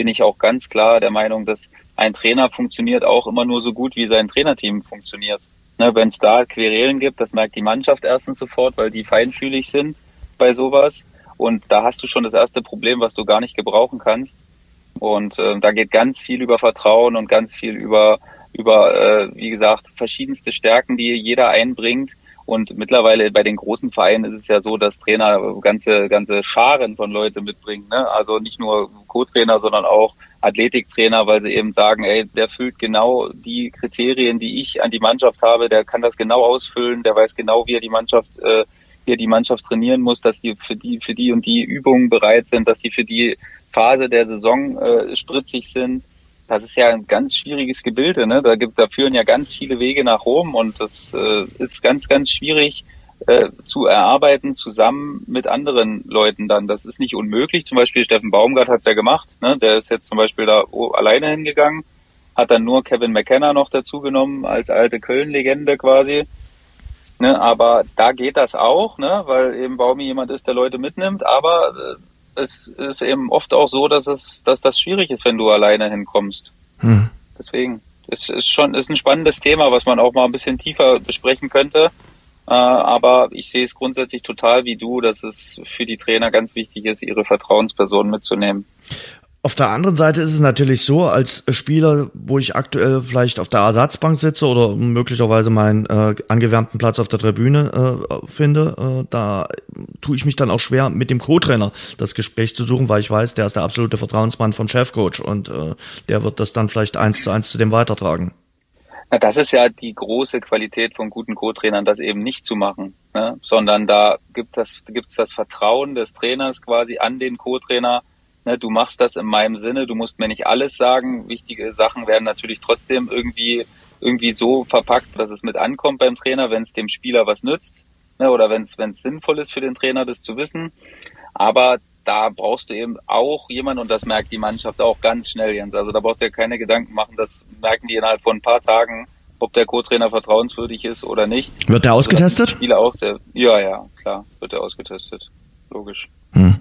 bin ich auch ganz klar der Meinung, dass ein Trainer funktioniert auch immer nur so gut, wie sein Trainerteam funktioniert. Ne, Wenn es da Querelen gibt, das merkt die Mannschaft erstens sofort, weil die feinfühlig sind bei sowas. Und da hast du schon das erste Problem, was du gar nicht gebrauchen kannst. Und äh, da geht ganz viel über Vertrauen und ganz viel über, über äh, wie gesagt, verschiedenste Stärken, die jeder einbringt Und mittlerweile bei den großen Vereinen ist es ja so, dass Trainer ganze, ganze Scharen von Leute mitbringen. Ne? Also nicht nur Co-Trainer, sondern auch Athletiktrainer, weil sie eben sagen, ey, der füllt genau die Kriterien, die ich an die Mannschaft habe, der kann das genau ausfüllen, der weiß genau, wie er die Mannschaft, äh, wie er die Mannschaft trainieren muss, dass die für die, für die und die Übungen bereit sind, dass die für die Phase der Saison äh, spritzig sind. Das ist ja ein ganz schwieriges Gebilde, ne? Da gibt, da führen ja ganz viele Wege nach Rom und das äh, ist ganz, ganz schwierig, äh, zu erarbeiten, zusammen mit anderen Leuten dann. Das ist nicht unmöglich. Zum Beispiel Steffen Baumgart hat es ja gemacht. Ne? Der ist jetzt zum Beispiel da alleine hingegangen, hat dann nur Kevin McKenna noch dazu genommen als alte Köln-Legende quasi. Ne? Aber da geht das auch, ne? weil eben Baumi jemand ist, der Leute mitnimmt. Aber äh, es ist eben oft auch so, dass es, dass das schwierig ist, wenn du alleine hinkommst. Hm. Deswegen. Es ist schon, ist ein spannendes Thema, was man auch mal ein bisschen tiefer besprechen könnte. Äh, aber ich sehe es grundsätzlich total wie du, dass es für die Trainer ganz wichtig ist, ihre Vertrauenspersonen mitzunehmen. Auf der anderen Seite ist es natürlich so, als Spieler, wo ich aktuell vielleicht auf der Ersatzbank sitze oder möglicherweise meinen äh, angewärmten Platz auf der Tribüne äh, finde, äh, da tue ich mich dann auch schwer, mit dem Co-Trainer das Gespräch zu suchen, weil ich weiß, der ist der absolute Vertrauensmann von Chefcoach und äh, der wird das dann vielleicht eins zu eins zu dem weitertragen. Na, das ist ja die große Qualität von guten Co-Trainern, das eben nicht zu machen, ne? sondern da gibt es gibt's das Vertrauen des Trainers quasi an den Co-Trainer. Ne? Du machst das in meinem Sinne, du musst mir nicht alles sagen. Wichtige Sachen werden natürlich trotzdem irgendwie irgendwie so verpackt, dass es mit ankommt beim Trainer, wenn es dem Spieler was nützt ne? oder wenn es wenn es sinnvoll ist für den Trainer, das zu wissen. Aber da brauchst du eben auch jemanden, und das merkt die Mannschaft auch ganz schnell, Jens. Also da brauchst du ja keine Gedanken machen, das merken die innerhalb von ein paar Tagen, ob der Co-Trainer vertrauenswürdig ist oder nicht. Wird der ausgetestet? Viele auch sehr, ja, ja, klar, wird er ausgetestet. Logisch. Hm.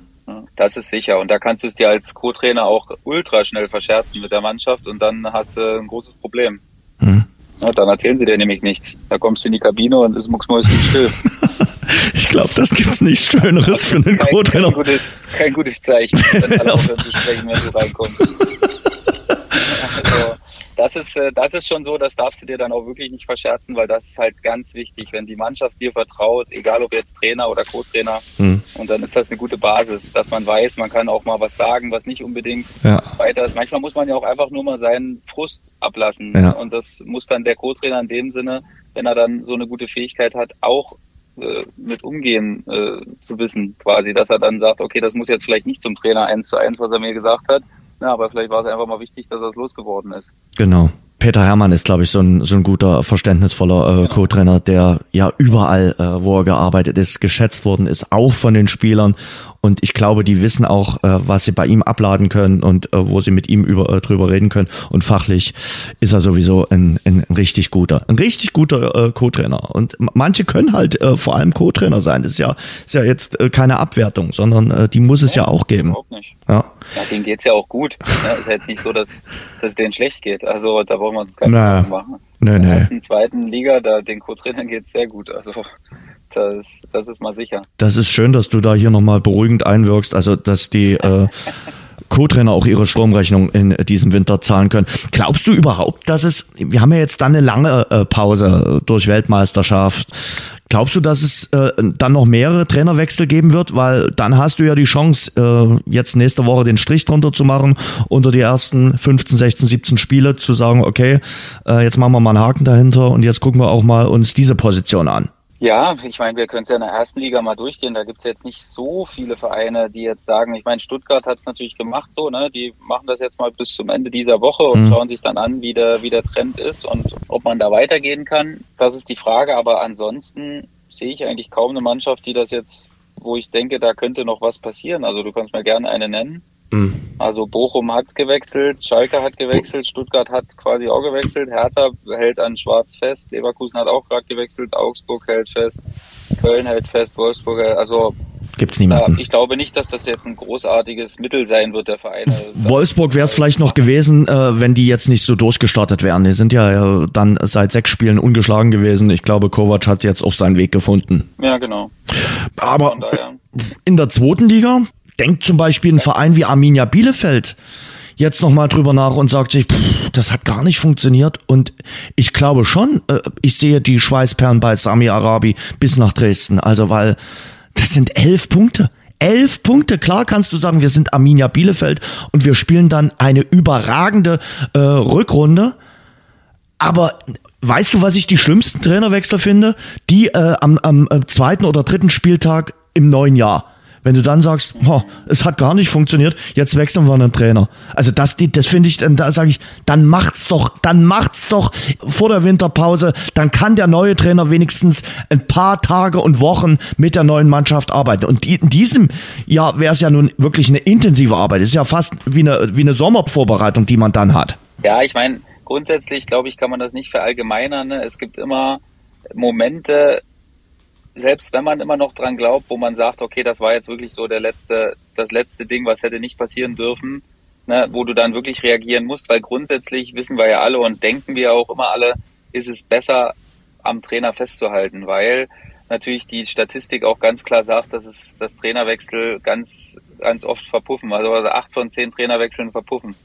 Das ist sicher. Und da kannst du es dir als Co-Trainer auch ultra schnell verscherzen mit der Mannschaft und dann hast du ein großes Problem. Hm. Ja, dann erzählen sie dir nämlich nichts. Da kommst du in die Kabine und ist mucksmäuschen still. ich glaube, das gibt's nichts Schöneres für einen Co-Trainer. Kein gutes, kein gutes Zeichen, wenn alle aufhören zu sprechen, wenn du reinkommst. also, das ist, äh, das ist schon so, das darfst du dir dann auch wirklich nicht verscherzen, weil das ist halt ganz wichtig, wenn die Mannschaft dir vertraut, egal ob jetzt Trainer oder Co-Trainer, mhm. und dann ist das eine gute Basis, dass man weiß, man kann auch mal was sagen, was nicht unbedingt ja. weiter ist. Manchmal muss man ja auch einfach nur mal seinen Frust ablassen ja. und das muss dann der Co-Trainer in dem Sinne, wenn er dann so eine gute Fähigkeit hat, auch äh, mit umgehen äh, zu wissen, quasi, dass er dann sagt, okay, das muss jetzt vielleicht nicht zum Trainer eins zu eins, was er mir gesagt hat, ja, aber vielleicht war es einfach mal wichtig, dass er es losgeworden ist. Genau. Peter Hermann ist, glaube ich, so ein, so ein guter, verständnisvoller äh, genau. Co-Trainer, der ja überall, äh, wo er gearbeitet ist, geschätzt worden ist, auch von den Spielern. Und ich glaube, die wissen auch, äh, was sie bei ihm abladen können und äh, wo sie mit ihm über, äh, drüber reden können. Und fachlich ist er sowieso ein, ein richtig guter, ein richtig guter äh, Co-Trainer. Und manche können halt äh, vor allem Co-Trainer sein. Das ist ja, ist ja jetzt äh, keine Abwertung, sondern äh, die muss es ja, ja auch geben. Nicht. Ja. Ja, denen geht's ja auch gut. Ja, ist ja jetzt nicht so, dass, dass es denen schlecht geht. Also da wollen wir uns keine naja. machen. Nee, In der nee. ersten, zweiten Liga, da den Co-Trainern geht's sehr gut. Also das, das ist mal sicher. Das ist schön, dass du da hier nochmal beruhigend einwirkst, also dass die äh, Co-Trainer auch ihre Stromrechnung in diesem Winter zahlen können. Glaubst du überhaupt, dass es, wir haben ja jetzt dann eine lange äh, Pause durch Weltmeisterschaft, glaubst du, dass es äh, dann noch mehrere Trainerwechsel geben wird? Weil dann hast du ja die Chance, äh, jetzt nächste Woche den Strich drunter zu machen, unter die ersten 15, 16, 17 Spiele zu sagen, okay, jetzt machen wir mal einen Haken dahinter und jetzt gucken wir auch mal uns diese Position an. Ja, ich meine, wir können es ja in der ersten Liga mal durchgehen. Da gibt es jetzt nicht so viele Vereine, die jetzt sagen, ich meine, Stuttgart hat es natürlich gemacht so, ne? Die machen das jetzt mal bis zum Ende dieser Woche und mhm. schauen sich dann an, wie der, wie der Trend ist und ob man da weitergehen kann. Das ist die Frage. Aber ansonsten sehe ich eigentlich kaum eine Mannschaft, die das jetzt, wo ich denke, da könnte noch was passieren. Also du kannst mir gerne eine nennen. Mhm. Also Bochum hat gewechselt, Schalke hat gewechselt, Stuttgart hat quasi auch gewechselt, Hertha hält an Schwarz fest, Leverkusen hat auch gerade gewechselt, Augsburg hält fest, Köln hält fest, Wolfsburg hält, also Gibt's niemanden. ich glaube nicht, dass das jetzt ein großartiges Mittel sein wird, der Vereine. Wolfsburg wäre es vielleicht noch gewesen, äh, wenn die jetzt nicht so durchgestartet wären. Die sind ja dann seit sechs Spielen ungeschlagen gewesen. Ich glaube, Kovac hat jetzt auch seinen Weg gefunden. Ja, genau. Aber in der zweiten Liga denkt zum Beispiel ein Verein wie Arminia Bielefeld jetzt nochmal drüber nach und sagt sich, pff, das hat gar nicht funktioniert. Und ich glaube schon, äh, ich sehe die Schweißperlen bei Sami Arabi bis nach Dresden. Also, weil das sind elf Punkte. Elf Punkte, klar kannst du sagen, wir sind Arminia Bielefeld und wir spielen dann eine überragende äh, Rückrunde. Aber weißt du, was ich die schlimmsten Trainerwechsel finde? Die äh, am, am äh, zweiten oder dritten Spieltag im neuen Jahr. Wenn du dann sagst, oh, es hat gar nicht funktioniert, jetzt wechseln wir einen Trainer. Also das, das finde ich, dann da sage ich, dann macht's doch, dann macht's doch vor der Winterpause. Dann kann der neue Trainer wenigstens ein paar Tage und Wochen mit der neuen Mannschaft arbeiten. Und in diesem Jahr wäre es ja nun wirklich eine intensive Arbeit. Es ist ja fast wie eine wie eine Sommervorbereitung, die man dann hat. Ja, ich meine, grundsätzlich glaube ich, kann man das nicht verallgemeinern. Ne? Es gibt immer Momente, selbst wenn man immer noch dran glaubt, wo man sagt, okay, das war jetzt wirklich so der letzte, das letzte Ding, was hätte nicht passieren dürfen, ne, wo du dann wirklich reagieren musst, weil grundsätzlich wissen wir ja alle und denken wir auch immer alle, ist es besser, am Trainer festzuhalten, weil natürlich die Statistik auch ganz klar sagt, dass es das Trainerwechsel ganz, ganz oft verpuffen. Also, also acht von zehn Trainerwechseln verpuffen.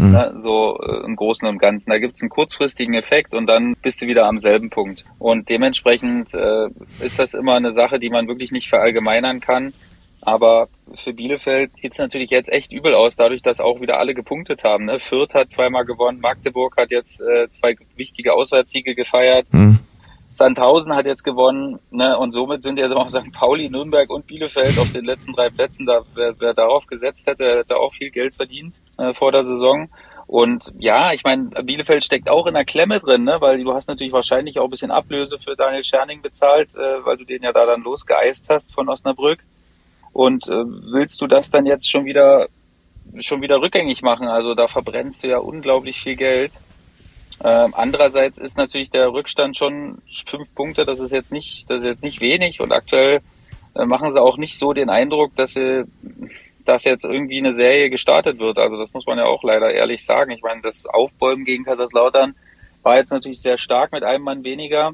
Mhm. Ne, so äh, im Großen und Ganzen. Da gibt es einen kurzfristigen Effekt und dann bist du wieder am selben Punkt. Und dementsprechend äh, ist das immer eine Sache, die man wirklich nicht verallgemeinern kann. Aber für Bielefeld sieht es natürlich jetzt echt übel aus, dadurch, dass auch wieder alle gepunktet haben. Ne? Fürth hat zweimal gewonnen, Magdeburg hat jetzt äh, zwei wichtige Auswärtssiege gefeiert. Mhm. Sandhausen hat jetzt gewonnen, ne, und somit sind jetzt auch St. Pauli, Nürnberg und Bielefeld auf den letzten drei Plätzen. Da, wer, wer darauf gesetzt hätte, hätte auch viel Geld verdient äh, vor der Saison. Und ja, ich meine, Bielefeld steckt auch in der Klemme drin, ne? weil du hast natürlich wahrscheinlich auch ein bisschen Ablöse für Daniel Scherning bezahlt, äh, weil du den ja da dann losgeeist hast von Osnabrück. Und äh, willst du das dann jetzt schon wieder schon wieder rückgängig machen? Also da verbrennst du ja unglaublich viel Geld. Ähm, andererseits ist natürlich der Rückstand schon fünf Punkte, das ist jetzt nicht, das ist jetzt nicht wenig und aktuell äh, machen sie auch nicht so den Eindruck, dass sie dass jetzt irgendwie eine Serie gestartet wird. Also das muss man ja auch leider ehrlich sagen. Ich meine, das Aufbäumen gegen Kaiserslautern war jetzt natürlich sehr stark mit einem Mann weniger,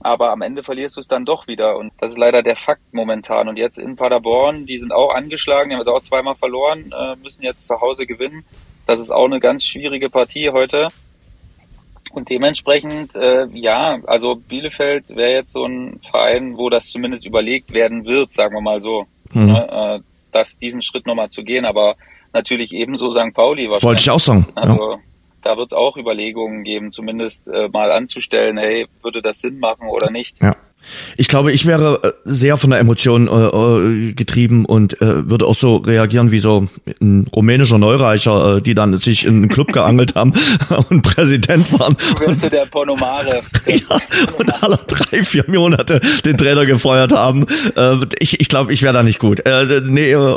aber am Ende verlierst du es dann doch wieder und das ist leider der Fakt momentan. Und jetzt in Paderborn, die sind auch angeschlagen, die haben jetzt auch zweimal verloren, äh, müssen jetzt zu Hause gewinnen. Das ist auch eine ganz schwierige Partie heute. Und dementsprechend, äh, ja, also Bielefeld wäre jetzt so ein Verein, wo das zumindest überlegt werden wird, sagen wir mal so. Mhm. Ne? Äh, das, diesen Schritt nochmal zu gehen. Aber natürlich ebenso St. Pauli wahrscheinlich. Wollte ich auch sagen. Also ja. da wird es auch Überlegungen geben, zumindest äh, mal anzustellen, hey, würde das Sinn machen oder nicht. Ja. Ich glaube, ich wäre äh, sehr von der Emotion äh, äh, getrieben und äh, würde auch so reagieren wie so ein rumänischer Neureicher, äh, die dann sich in einen Club geangelt haben und Präsident waren. Du und, der Ponomare. ja, und alle drei, vier Monate den Trainer gefeuert haben. Äh, ich ich glaube, ich wäre da nicht gut. Äh, nee, äh,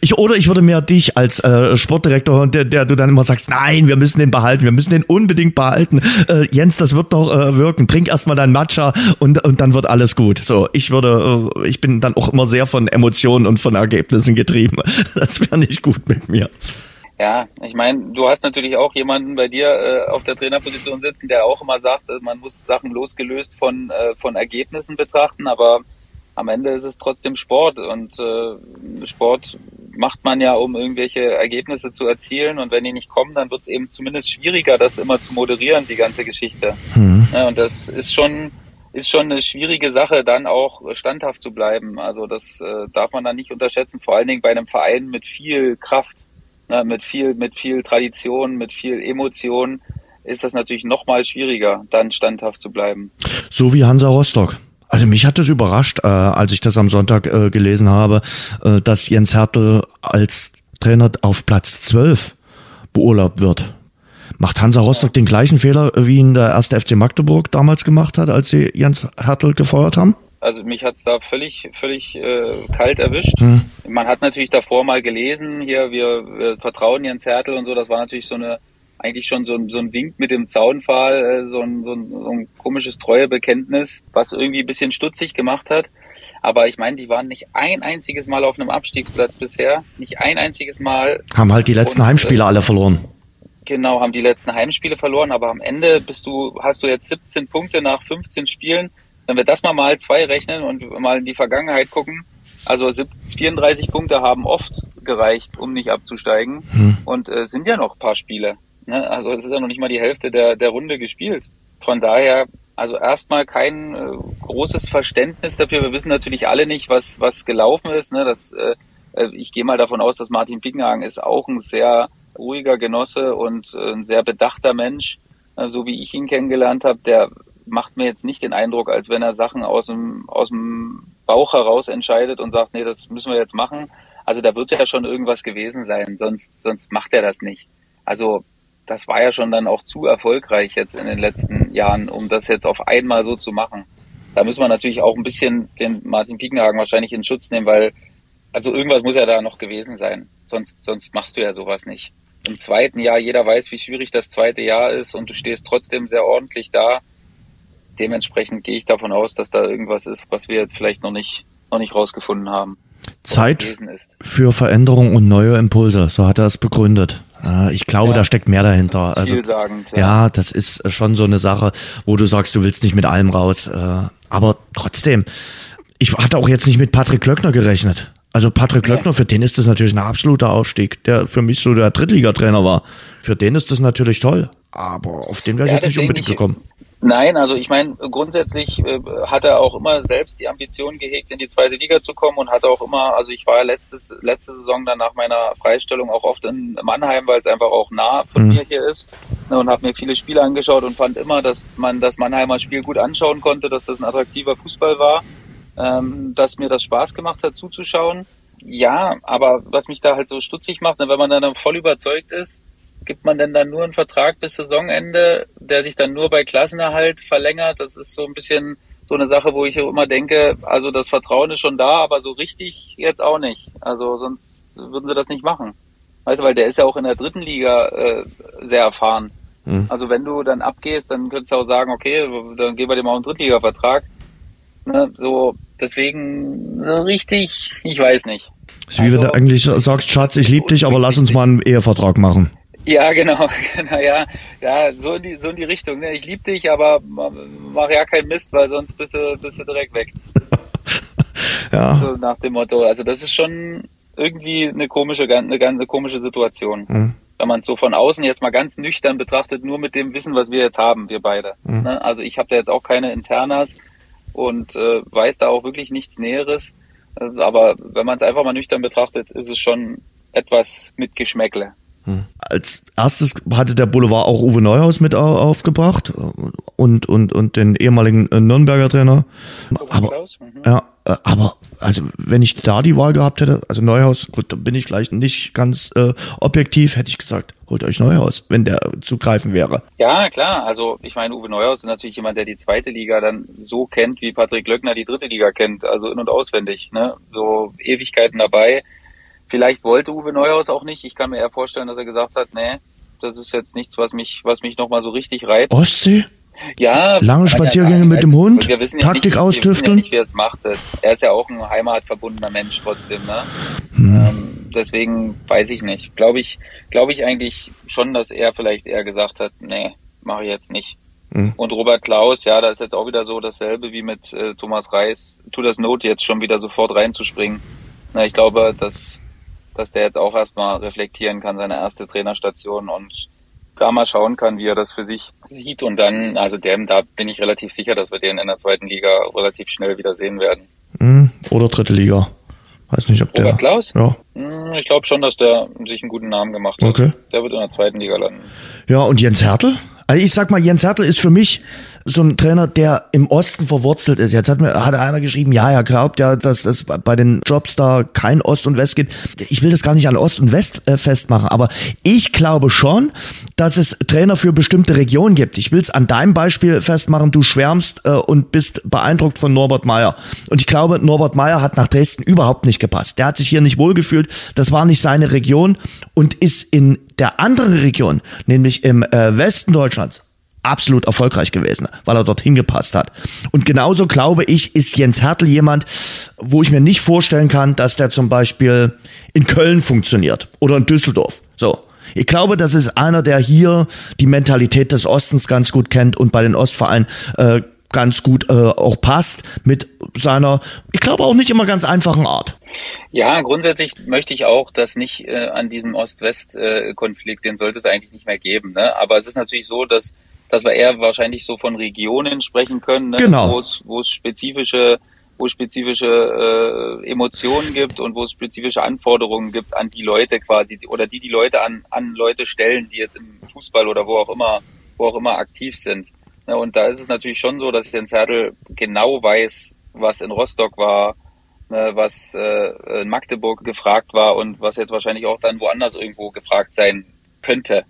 ich, oder ich würde mehr dich als äh, Sportdirektor, der, der du dann immer sagst, nein, wir müssen den behalten, wir müssen den unbedingt behalten. Äh, Jens, das wird noch äh, wirken. Trink erstmal dein Matcha und, und dann wird alles gut. So, ich würde, äh, ich bin dann auch immer sehr von Emotionen und von Ergebnissen getrieben. Das wäre nicht gut mit mir. Ja, ich meine, du hast natürlich auch jemanden bei dir äh, auf der Trainerposition sitzen, der auch immer sagt, äh, man muss Sachen losgelöst von, äh, von Ergebnissen betrachten, aber am Ende ist es trotzdem Sport und äh, Sport macht man ja, um irgendwelche Ergebnisse zu erzielen und wenn die nicht kommen, dann wird es eben zumindest schwieriger, das immer zu moderieren, die ganze Geschichte. Mhm. Ja, und das ist schon ist schon eine schwierige Sache, dann auch standhaft zu bleiben. Also das äh, darf man dann nicht unterschätzen, vor allen Dingen bei einem Verein mit viel Kraft, ne, mit viel, mit viel Tradition, mit viel Emotion ist das natürlich noch mal schwieriger, dann standhaft zu bleiben. So wie Hansa Rostock. Also mich hat das überrascht, äh, als ich das am Sonntag äh, gelesen habe, äh, dass Jens Hertel als Trainer auf Platz 12 beurlaubt wird. Macht Hansa Rostock den gleichen Fehler, wie ihn der erste FC Magdeburg damals gemacht hat, als sie Jens Hertel gefeuert haben? Also mich hat's da völlig, völlig äh, kalt erwischt. Hm. Man hat natürlich davor mal gelesen, hier, wir, wir vertrauen Jens Hertel und so, das war natürlich so eine, eigentlich schon so ein, so ein Wink mit dem Zaunpfahl, äh, so, ein, so, ein, so ein komisches Treuebekenntnis, was irgendwie ein bisschen stutzig gemacht hat. Aber ich meine, die waren nicht ein einziges Mal auf einem Abstiegsplatz bisher. Nicht ein einziges Mal. Haben halt die letzten und, Heimspiele äh, alle verloren. Genau, haben die letzten Heimspiele verloren, aber am Ende bist du, hast du jetzt 17 Punkte nach 15 Spielen. Wenn wir das mal mal zwei rechnen und mal in die Vergangenheit gucken, also 34 Punkte haben oft gereicht, um nicht abzusteigen. Hm. Und es äh, sind ja noch ein paar Spiele. Ne? Also es ist ja noch nicht mal die Hälfte der, der Runde gespielt. Von daher, also erstmal kein äh, großes Verständnis dafür. Wir wissen natürlich alle nicht, was, was gelaufen ist. Ne? Das, äh, äh ich gehe mal davon aus, dass Martin Pickenhagen ist auch ein sehr ruhiger Genosse und äh, ein sehr bedachter Mensch, äh, so wie ich ihn kennengelernt habe. Der macht mir jetzt nicht den Eindruck, als wenn er Sachen aus dem, aus dem Bauch heraus entscheidet und sagt, nee, das müssen wir jetzt machen. Also da wird ja schon irgendwas gewesen sein, sonst, sonst macht er das nicht. Also das war ja schon dann auch zu erfolgreich jetzt in den letzten Jahren, um das jetzt auf einmal so zu machen. Da müssen wir natürlich auch ein bisschen den Martin Piekenhagen wahrscheinlich in Schutz nehmen, weil also irgendwas muss ja da noch gewesen sein. Sonst, sonst machst du ja sowas nicht. Im zweiten Jahr, jeder weiß, wie schwierig das zweite Jahr ist und du stehst trotzdem sehr ordentlich da. Dementsprechend gehe ich davon aus, dass da irgendwas ist, was wir jetzt vielleicht noch nicht, noch nicht rausgefunden haben. Zeit für Veränderung und neue Impulse, so hat er es begründet. Äh, ich glaube, ja, da steckt mehr dahinter. Also, ja. ja, das ist schon so eine Sache, wo du sagst, du willst nicht mit allem raus. Äh, aber trotzdem, ich hatte auch jetzt nicht mit Patrick Klöckner gerechnet. Also Patrick Klöckner, für den ist das natürlich ein absoluter Aufstieg, der für mich so der Drittligatrainer war. Für den ist das natürlich toll. Aber auf den wäre ich ja, jetzt nicht unbedingt gekommen. Nein, also ich meine, grundsätzlich äh, hat er auch immer selbst die Ambition gehegt, in die zweite Liga zu kommen und hat auch immer, also ich war ja letztes, letzte Saison dann nach meiner Freistellung auch oft in Mannheim, weil es einfach auch nah von mhm. mir hier ist ne, und habe mir viele Spiele angeschaut und fand immer, dass man das Mannheimer Spiel gut anschauen konnte, dass das ein attraktiver Fußball war, ähm, dass mir das Spaß gemacht hat zuzuschauen. Ja, aber was mich da halt so stutzig macht, ne, wenn man dann voll überzeugt ist, gibt man denn dann nur einen Vertrag bis Saisonende, der sich dann nur bei Klassenerhalt verlängert? Das ist so ein bisschen so eine Sache, wo ich immer denke, also das Vertrauen ist schon da, aber so richtig jetzt auch nicht. Also sonst würden sie das nicht machen. Weißt du, weil der ist ja auch in der dritten Liga äh, sehr erfahren. Mhm. Also wenn du dann abgehst, dann könntest du auch sagen, okay, dann geben wir dir mal einen Drittliga-Vertrag. Ne, so, deswegen so richtig, ich weiß nicht. ist wie also, wenn du eigentlich sagst, Schatz, ich liebe dich, aber lass uns mal einen Ehevertrag machen. Ja, genau, genau, ja, ja, so in die, so in die Richtung. Ne? Ich liebe dich, aber mach ja keinen Mist, weil sonst bist du, bist du direkt weg. ja. So nach dem Motto. Also das ist schon irgendwie eine komische, eine ganz komische Situation. Mhm. Wenn man es so von außen jetzt mal ganz nüchtern betrachtet, nur mit dem Wissen, was wir jetzt haben, wir beide. Mhm. Ne? Also ich habe da jetzt auch keine Internas und äh, weiß da auch wirklich nichts Näheres. Aber wenn man es einfach mal nüchtern betrachtet, ist es schon etwas mit Geschmäckle. Als erstes hatte der Boulevard auch Uwe Neuhaus mit aufgebracht und, und, und den ehemaligen äh, Nürnberger Trainer. Aber, mhm. ja, äh, aber also wenn ich da die Wahl gehabt hätte, also Neuhaus, gut, da bin ich vielleicht nicht ganz äh, objektiv, hätte ich gesagt, holt euch Neuhaus, wenn der zu greifen wäre. Ja, klar. Also ich meine, Uwe Neuhaus ist natürlich jemand, der die zweite Liga dann so kennt, wie Patrick Löckner die dritte Liga kennt, also in- und auswendig. Ne? So Ewigkeiten dabei Vielleicht wollte Uwe Neuhaus auch nicht. Ich kann mir eher vorstellen, dass er gesagt hat, nee, das ist jetzt nichts, was mich, was mich nochmal so richtig reizt. Ostsee? Ja. Lange Spaziergänge mit dem Hund? Wir wissen ja Taktik nicht, austüfteln? Wir wissen ja nicht, wie er es macht. Er ist ja auch ein heimatverbundener Mensch trotzdem, ne? Hm. Ähm, deswegen weiß ich nicht. Glaube ich, glaube ich eigentlich schon, dass er vielleicht eher gesagt hat, nee, mache ich jetzt nicht. Hm. Und Robert Klaus, ja, da ist jetzt auch wieder so dasselbe wie mit äh, Thomas Reis. Tu das Not jetzt schon wieder sofort reinzuspringen. Na, ich glaube, dass dass der jetzt auch erstmal reflektieren kann, seine erste Trainerstation und da mal schauen kann, wie er das für sich sieht. Und dann, also dem, da bin ich relativ sicher, dass wir den in der zweiten Liga relativ schnell wieder sehen werden. Mhm. Oder dritte Liga. Weiß nicht, ob der. Robert Klaus? Ja. Hm, ich glaube schon, dass der sich einen guten Namen gemacht hat. Okay. Der wird in der zweiten Liga landen. Ja, und Jens Hertel? Also ich sag mal, Jens Hertel ist für mich so ein Trainer, der im Osten verwurzelt ist. Jetzt hat mir hat einer geschrieben, ja, er glaubt ja, dass es bei den Jobs da kein Ost und West gibt. Ich will das gar nicht an Ost und West äh, festmachen, aber ich glaube schon, dass es Trainer für bestimmte Regionen gibt. Ich will es an deinem Beispiel festmachen. Du schwärmst äh, und bist beeindruckt von Norbert Meyer. Und ich glaube, Norbert Meyer hat nach Dresden überhaupt nicht gepasst. Der hat sich hier nicht wohlgefühlt. Das war nicht seine Region und ist in der anderen Region, nämlich im äh, Westen Deutschlands, absolut erfolgreich gewesen, weil er dorthin gepasst hat. Und genauso glaube ich, ist Jens Hertel jemand, wo ich mir nicht vorstellen kann, dass der zum Beispiel in Köln funktioniert oder in Düsseldorf. So. Ich glaube, das ist einer, der hier die Mentalität des Ostens ganz gut kennt und bei den Ostvereinen äh, ganz gut äh, auch passt mit seiner, ich glaube auch nicht immer ganz einfachen Art. Ja, grundsätzlich möchte ich auch, dass nicht äh, an diesem Ost-West-Konflikt, den sollte es eigentlich nicht mehr geben. Ne? Aber es ist natürlich so, dass, dass wir eher wahrscheinlich so von Regionen sprechen können, ne? Genau. wo es, spezifische wo es spezifische äh, Emotionen gibt und wo es spezifische Anforderungen gibt an die Leute quasi oder die die Leute an, an Leute stellen, die jetzt im Fußball oder wo auch immer wo auch immer aktiv sind. Ne? Und da ist es natürlich schon so, dass Jens Hertel genau weiß, was in Rostock war, ne, was äh, in Magdeburg gefragt war und was jetzt wahrscheinlich auch dann woanders irgendwo gefragt sein könnte.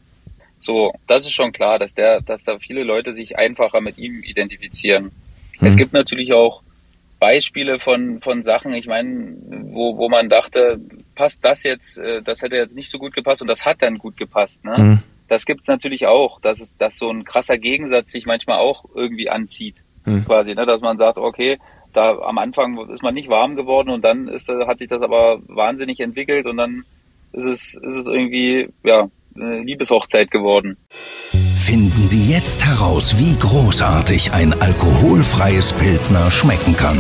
So, das ist schon klar, dass der, dass da viele Leute sich einfacher mit ihm identifizieren. Hm. Es gibt natürlich auch Beispiele von, von Sachen, ich meine, wo, wo man dachte, passt das jetzt, äh, das hätte jetzt nicht so gut gepasst und das hat dann gut gepasst. Ne? Hm. Das gibt's natürlich auch, dass es, dass so ein krasser Gegensatz sich manchmal auch irgendwie anzieht, Hm. quasi, ne? dass man sagt, okay, da am Anfang ist man nicht warm geworden und dann ist, äh, hat sich das aber wahnsinnig entwickelt und dann ist es, ist es irgendwie, ja, Liebeshochzeit geworden. Finden Sie jetzt heraus, wie großartig ein alkoholfreies Pilsner schmecken kann.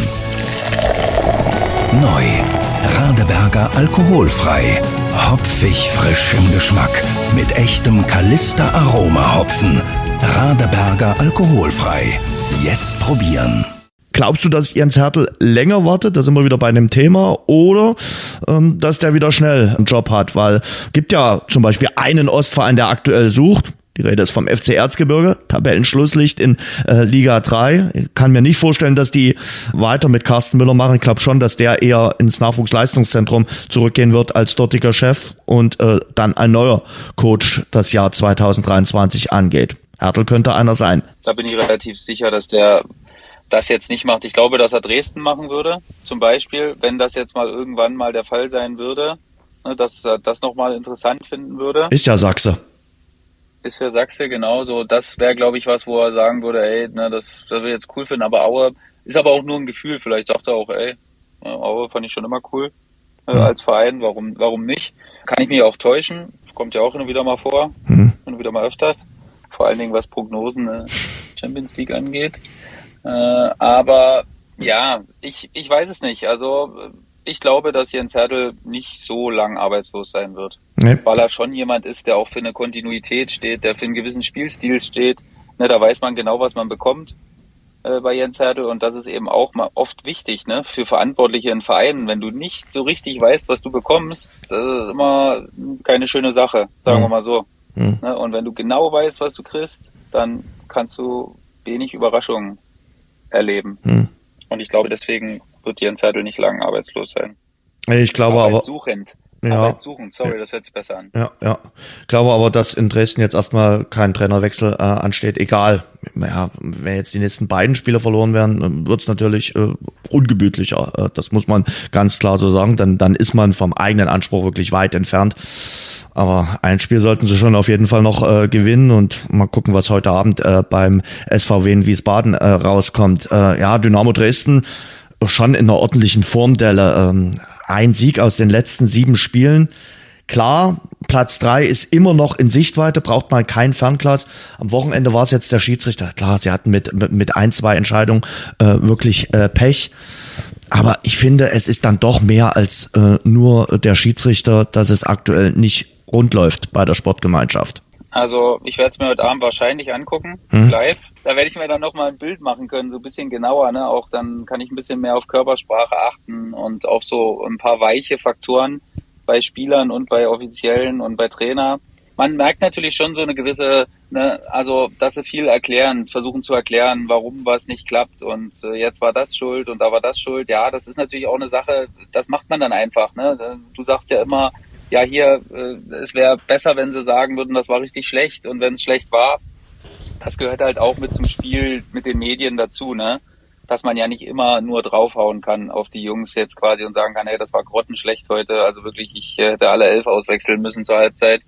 Neu. Radeberger alkoholfrei. Hopfig frisch im Geschmack. Mit echtem Kalister Aroma Hopfen. Radeberger alkoholfrei. Jetzt probieren. Glaubst du, dass Jens Hertel länger wartet? Da sind wir wieder bei einem Thema. Oder ähm, dass der wieder schnell einen Job hat? Weil gibt ja zum Beispiel einen Ostverein, der aktuell sucht. Die Rede ist vom FC Erzgebirge, Tabellenschlusslicht in äh, Liga 3. Ich kann mir nicht vorstellen, dass die weiter mit Carsten Müller machen. Ich glaube schon, dass der eher ins Nachwuchsleistungszentrum zurückgehen wird als dortiger Chef und äh, dann ein neuer Coach das Jahr 2023 angeht. Hertel könnte einer sein. Da bin ich relativ sicher, dass der das jetzt nicht macht. Ich glaube, dass er Dresden machen würde, zum Beispiel, wenn das jetzt mal irgendwann mal der Fall sein würde, ne, dass er das nochmal interessant finden würde. Ist ja Sachse. Ist für Sachse genauso. Das wäre, glaube ich, was, wo er sagen würde, ey, ne, das, das wir jetzt cool finden, aber Aue ist aber auch nur ein Gefühl. Vielleicht sagt er auch, ey, ne, Aue fand ich schon immer cool äh, Mhm. als Verein, warum, warum nicht? Kann ich mich auch täuschen, kommt ja auch und wieder mal vor, Mhm. und wieder mal öfters. Vor allen Dingen, was Prognosen äh, Champions League angeht. Äh, aber ja, ich, ich weiß es nicht. Also ich glaube, dass Jens Hertel nicht so lang arbeitslos sein wird Nee. weil er schon jemand ist, der auch für eine Kontinuität steht, der für einen gewissen Spielstil steht. Ne, da weiß man genau, was man bekommt äh, bei Jens Hertel und das ist eben auch mal oft wichtig ne, für Verantwortliche in Vereinen. Wenn du nicht so richtig weißt, was du bekommst, das ist immer keine schöne Sache, sagen Mhm. wir mal so. Mhm. Ne, und wenn du genau weißt, was du kriegst, dann kannst du wenig Überraschungen erleben. Mhm. Und ich glaube, deswegen wird Jens Hertel nicht lange arbeitslos sein. Ich glaube aber, Arbeitssuchend. Ja. Arbeitssuchend, sorry, das hört sich besser an. ja, ja. Ich glaube aber, dass in Dresden jetzt erstmal kein Trainerwechsel äh, ansteht. Egal. Ja, wenn jetzt die nächsten beiden Spiele verloren werden, wird es natürlich äh, ungemütlicher. Äh, das muss man ganz klar so sagen. Dann, dann ist man vom eigenen Anspruch wirklich weit entfernt. Aber ein Spiel sollten sie schon auf jeden Fall noch äh, gewinnen und mal gucken, was heute Abend äh, beim SVW in Wiesbaden äh, rauskommt. Äh, ja, Dynamo Dresden schon in einer ordentlichen Formdelle. Ähm, ein Sieg aus den letzten sieben Spielen. Klar, Platz drei ist immer noch in Sichtweite, braucht man kein Fernglas. Am Wochenende war es jetzt der Schiedsrichter. Klar, sie hatten mit, mit, mit ein, zwei Entscheidungen äh, wirklich äh, Pech. Aber ich finde, es ist dann doch mehr als äh, nur der Schiedsrichter, dass es aktuell nicht rund läuft bei der Sportgemeinschaft. Also ich werde es mir heute Abend wahrscheinlich angucken, Hm. live. Da werde ich mir dann nochmal ein Bild machen können, so ein bisschen genauer. Ne? Auch dann kann ich ein bisschen mehr auf Körpersprache achten und auf so ein paar weiche Faktoren bei Spielern und bei Offiziellen und bei Trainer. Man merkt natürlich schon so eine gewisse, ne, also dass sie viel erklären, versuchen zu erklären, warum was nicht klappt und äh, jetzt war das schuld und da war das schuld. Ja, das ist natürlich auch eine Sache, das macht man dann einfach. Ne? Du sagst ja immer, ja hier, äh, es wäre besser, wenn sie sagen würden, das war richtig schlecht und wenn es schlecht war, das gehört halt auch mit zum Spiel mit den Medien dazu, ne? Dass man ja nicht immer nur draufhauen kann auf die Jungs jetzt quasi und sagen kann, hey, das war grottenschlecht heute, also wirklich, ich äh, hätte alle elf auswechseln müssen zur Halbzeit.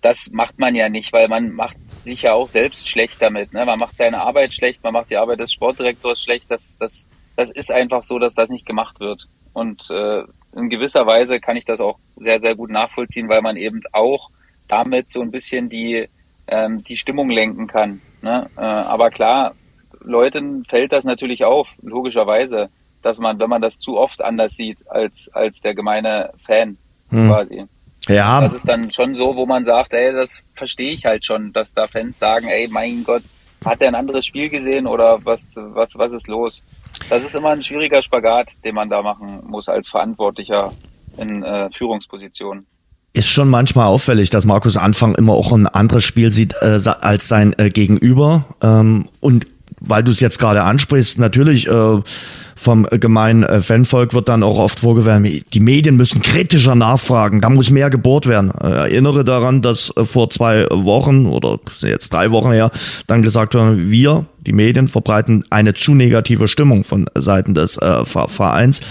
Das macht man ja nicht, weil man macht sich ja auch selbst schlecht damit. Ne? Man macht seine Arbeit schlecht, man macht die Arbeit des Sportdirektors schlecht. Das, das, das ist einfach so, dass das nicht gemacht wird. Und äh, in gewisser Weise kann ich das auch sehr, sehr gut nachvollziehen, weil man eben auch damit so ein bisschen die, ähm, die Stimmung lenken kann. Ne? Äh, aber klar, Leuten fällt das natürlich auf, logischerweise. dass man, wenn man das zu oft anders sieht als, als der gemeine Fan hm. quasi. Ja. Das ist dann schon so, wo man sagt, ey, das verstehe ich halt schon, dass da Fans sagen, ey, mein Gott, hat er ein anderes Spiel gesehen oder was, was, was ist los? Das ist immer ein schwieriger Spagat, den man da machen muss als Verantwortlicher in äh, Führungspositionen ist schon manchmal auffällig, dass Markus Anfang immer auch ein anderes Spiel sieht äh, als sein äh, Gegenüber. Ähm, und weil du es jetzt gerade ansprichst, natürlich äh, vom gemeinen äh, Fanvolk wird dann auch oft vorgeworfen, die Medien müssen kritischer nachfragen, da muss mehr gebohrt werden. Äh, erinnere daran, dass äh, vor zwei Wochen oder jetzt drei Wochen her dann gesagt wurde, wir, die Medien, verbreiten eine zu negative Stimmung von Seiten des äh, Vereins.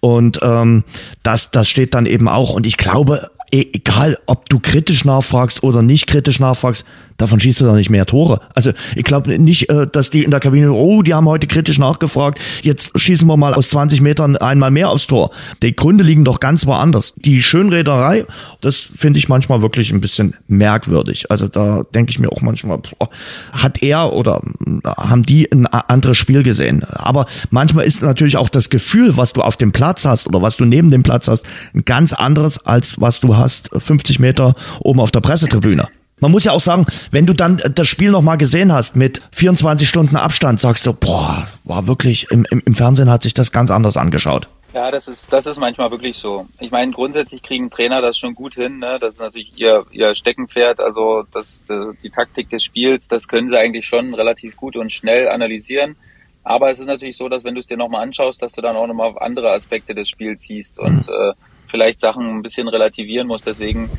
Und ähm, das, das steht dann eben auch. Und ich glaube, egal ob du kritisch nachfragst oder nicht kritisch nachfragst, davon schießt du doch nicht mehr Tore. Also ich glaube nicht, äh, dass die in der Kabine, oh, die haben heute kritisch nachgefragt, jetzt schießen wir mal aus 20 Metern einmal mehr aufs Tor. Die Gründe liegen doch ganz woanders. Die Schönrederei, das finde ich manchmal wirklich ein bisschen merkwürdig. Also da denke ich mir auch manchmal, boah, hat er oder äh, haben die ein anderes Spiel gesehen. Aber manchmal ist natürlich auch das Gefühl, was du auf dem Platz hast oder was du neben dem Platz hast, ein ganz anderes, als was du hast 50 Meter oben auf der Pressetribüne. Man muss ja auch sagen, wenn du dann das Spiel nochmal gesehen hast mit 24 Stunden Abstand, sagst du, boah, war wirklich, im, im, im Fernsehen hat sich das ganz anders angeschaut. Ja, das ist, das ist manchmal wirklich so. Ich meine, grundsätzlich kriegen Trainer das schon gut hin. Ne? Das ist natürlich ihr, ihr Steckenpferd. Also das, die Taktik des Spiels, das können sie eigentlich schon relativ gut und schnell analysieren. Aber es ist natürlich so, dass wenn du es dir nochmal anschaust, dass du dann auch nochmal auf andere Aspekte des Spiels siehst und mhm. äh, vielleicht Sachen ein bisschen relativieren musst. Deswegen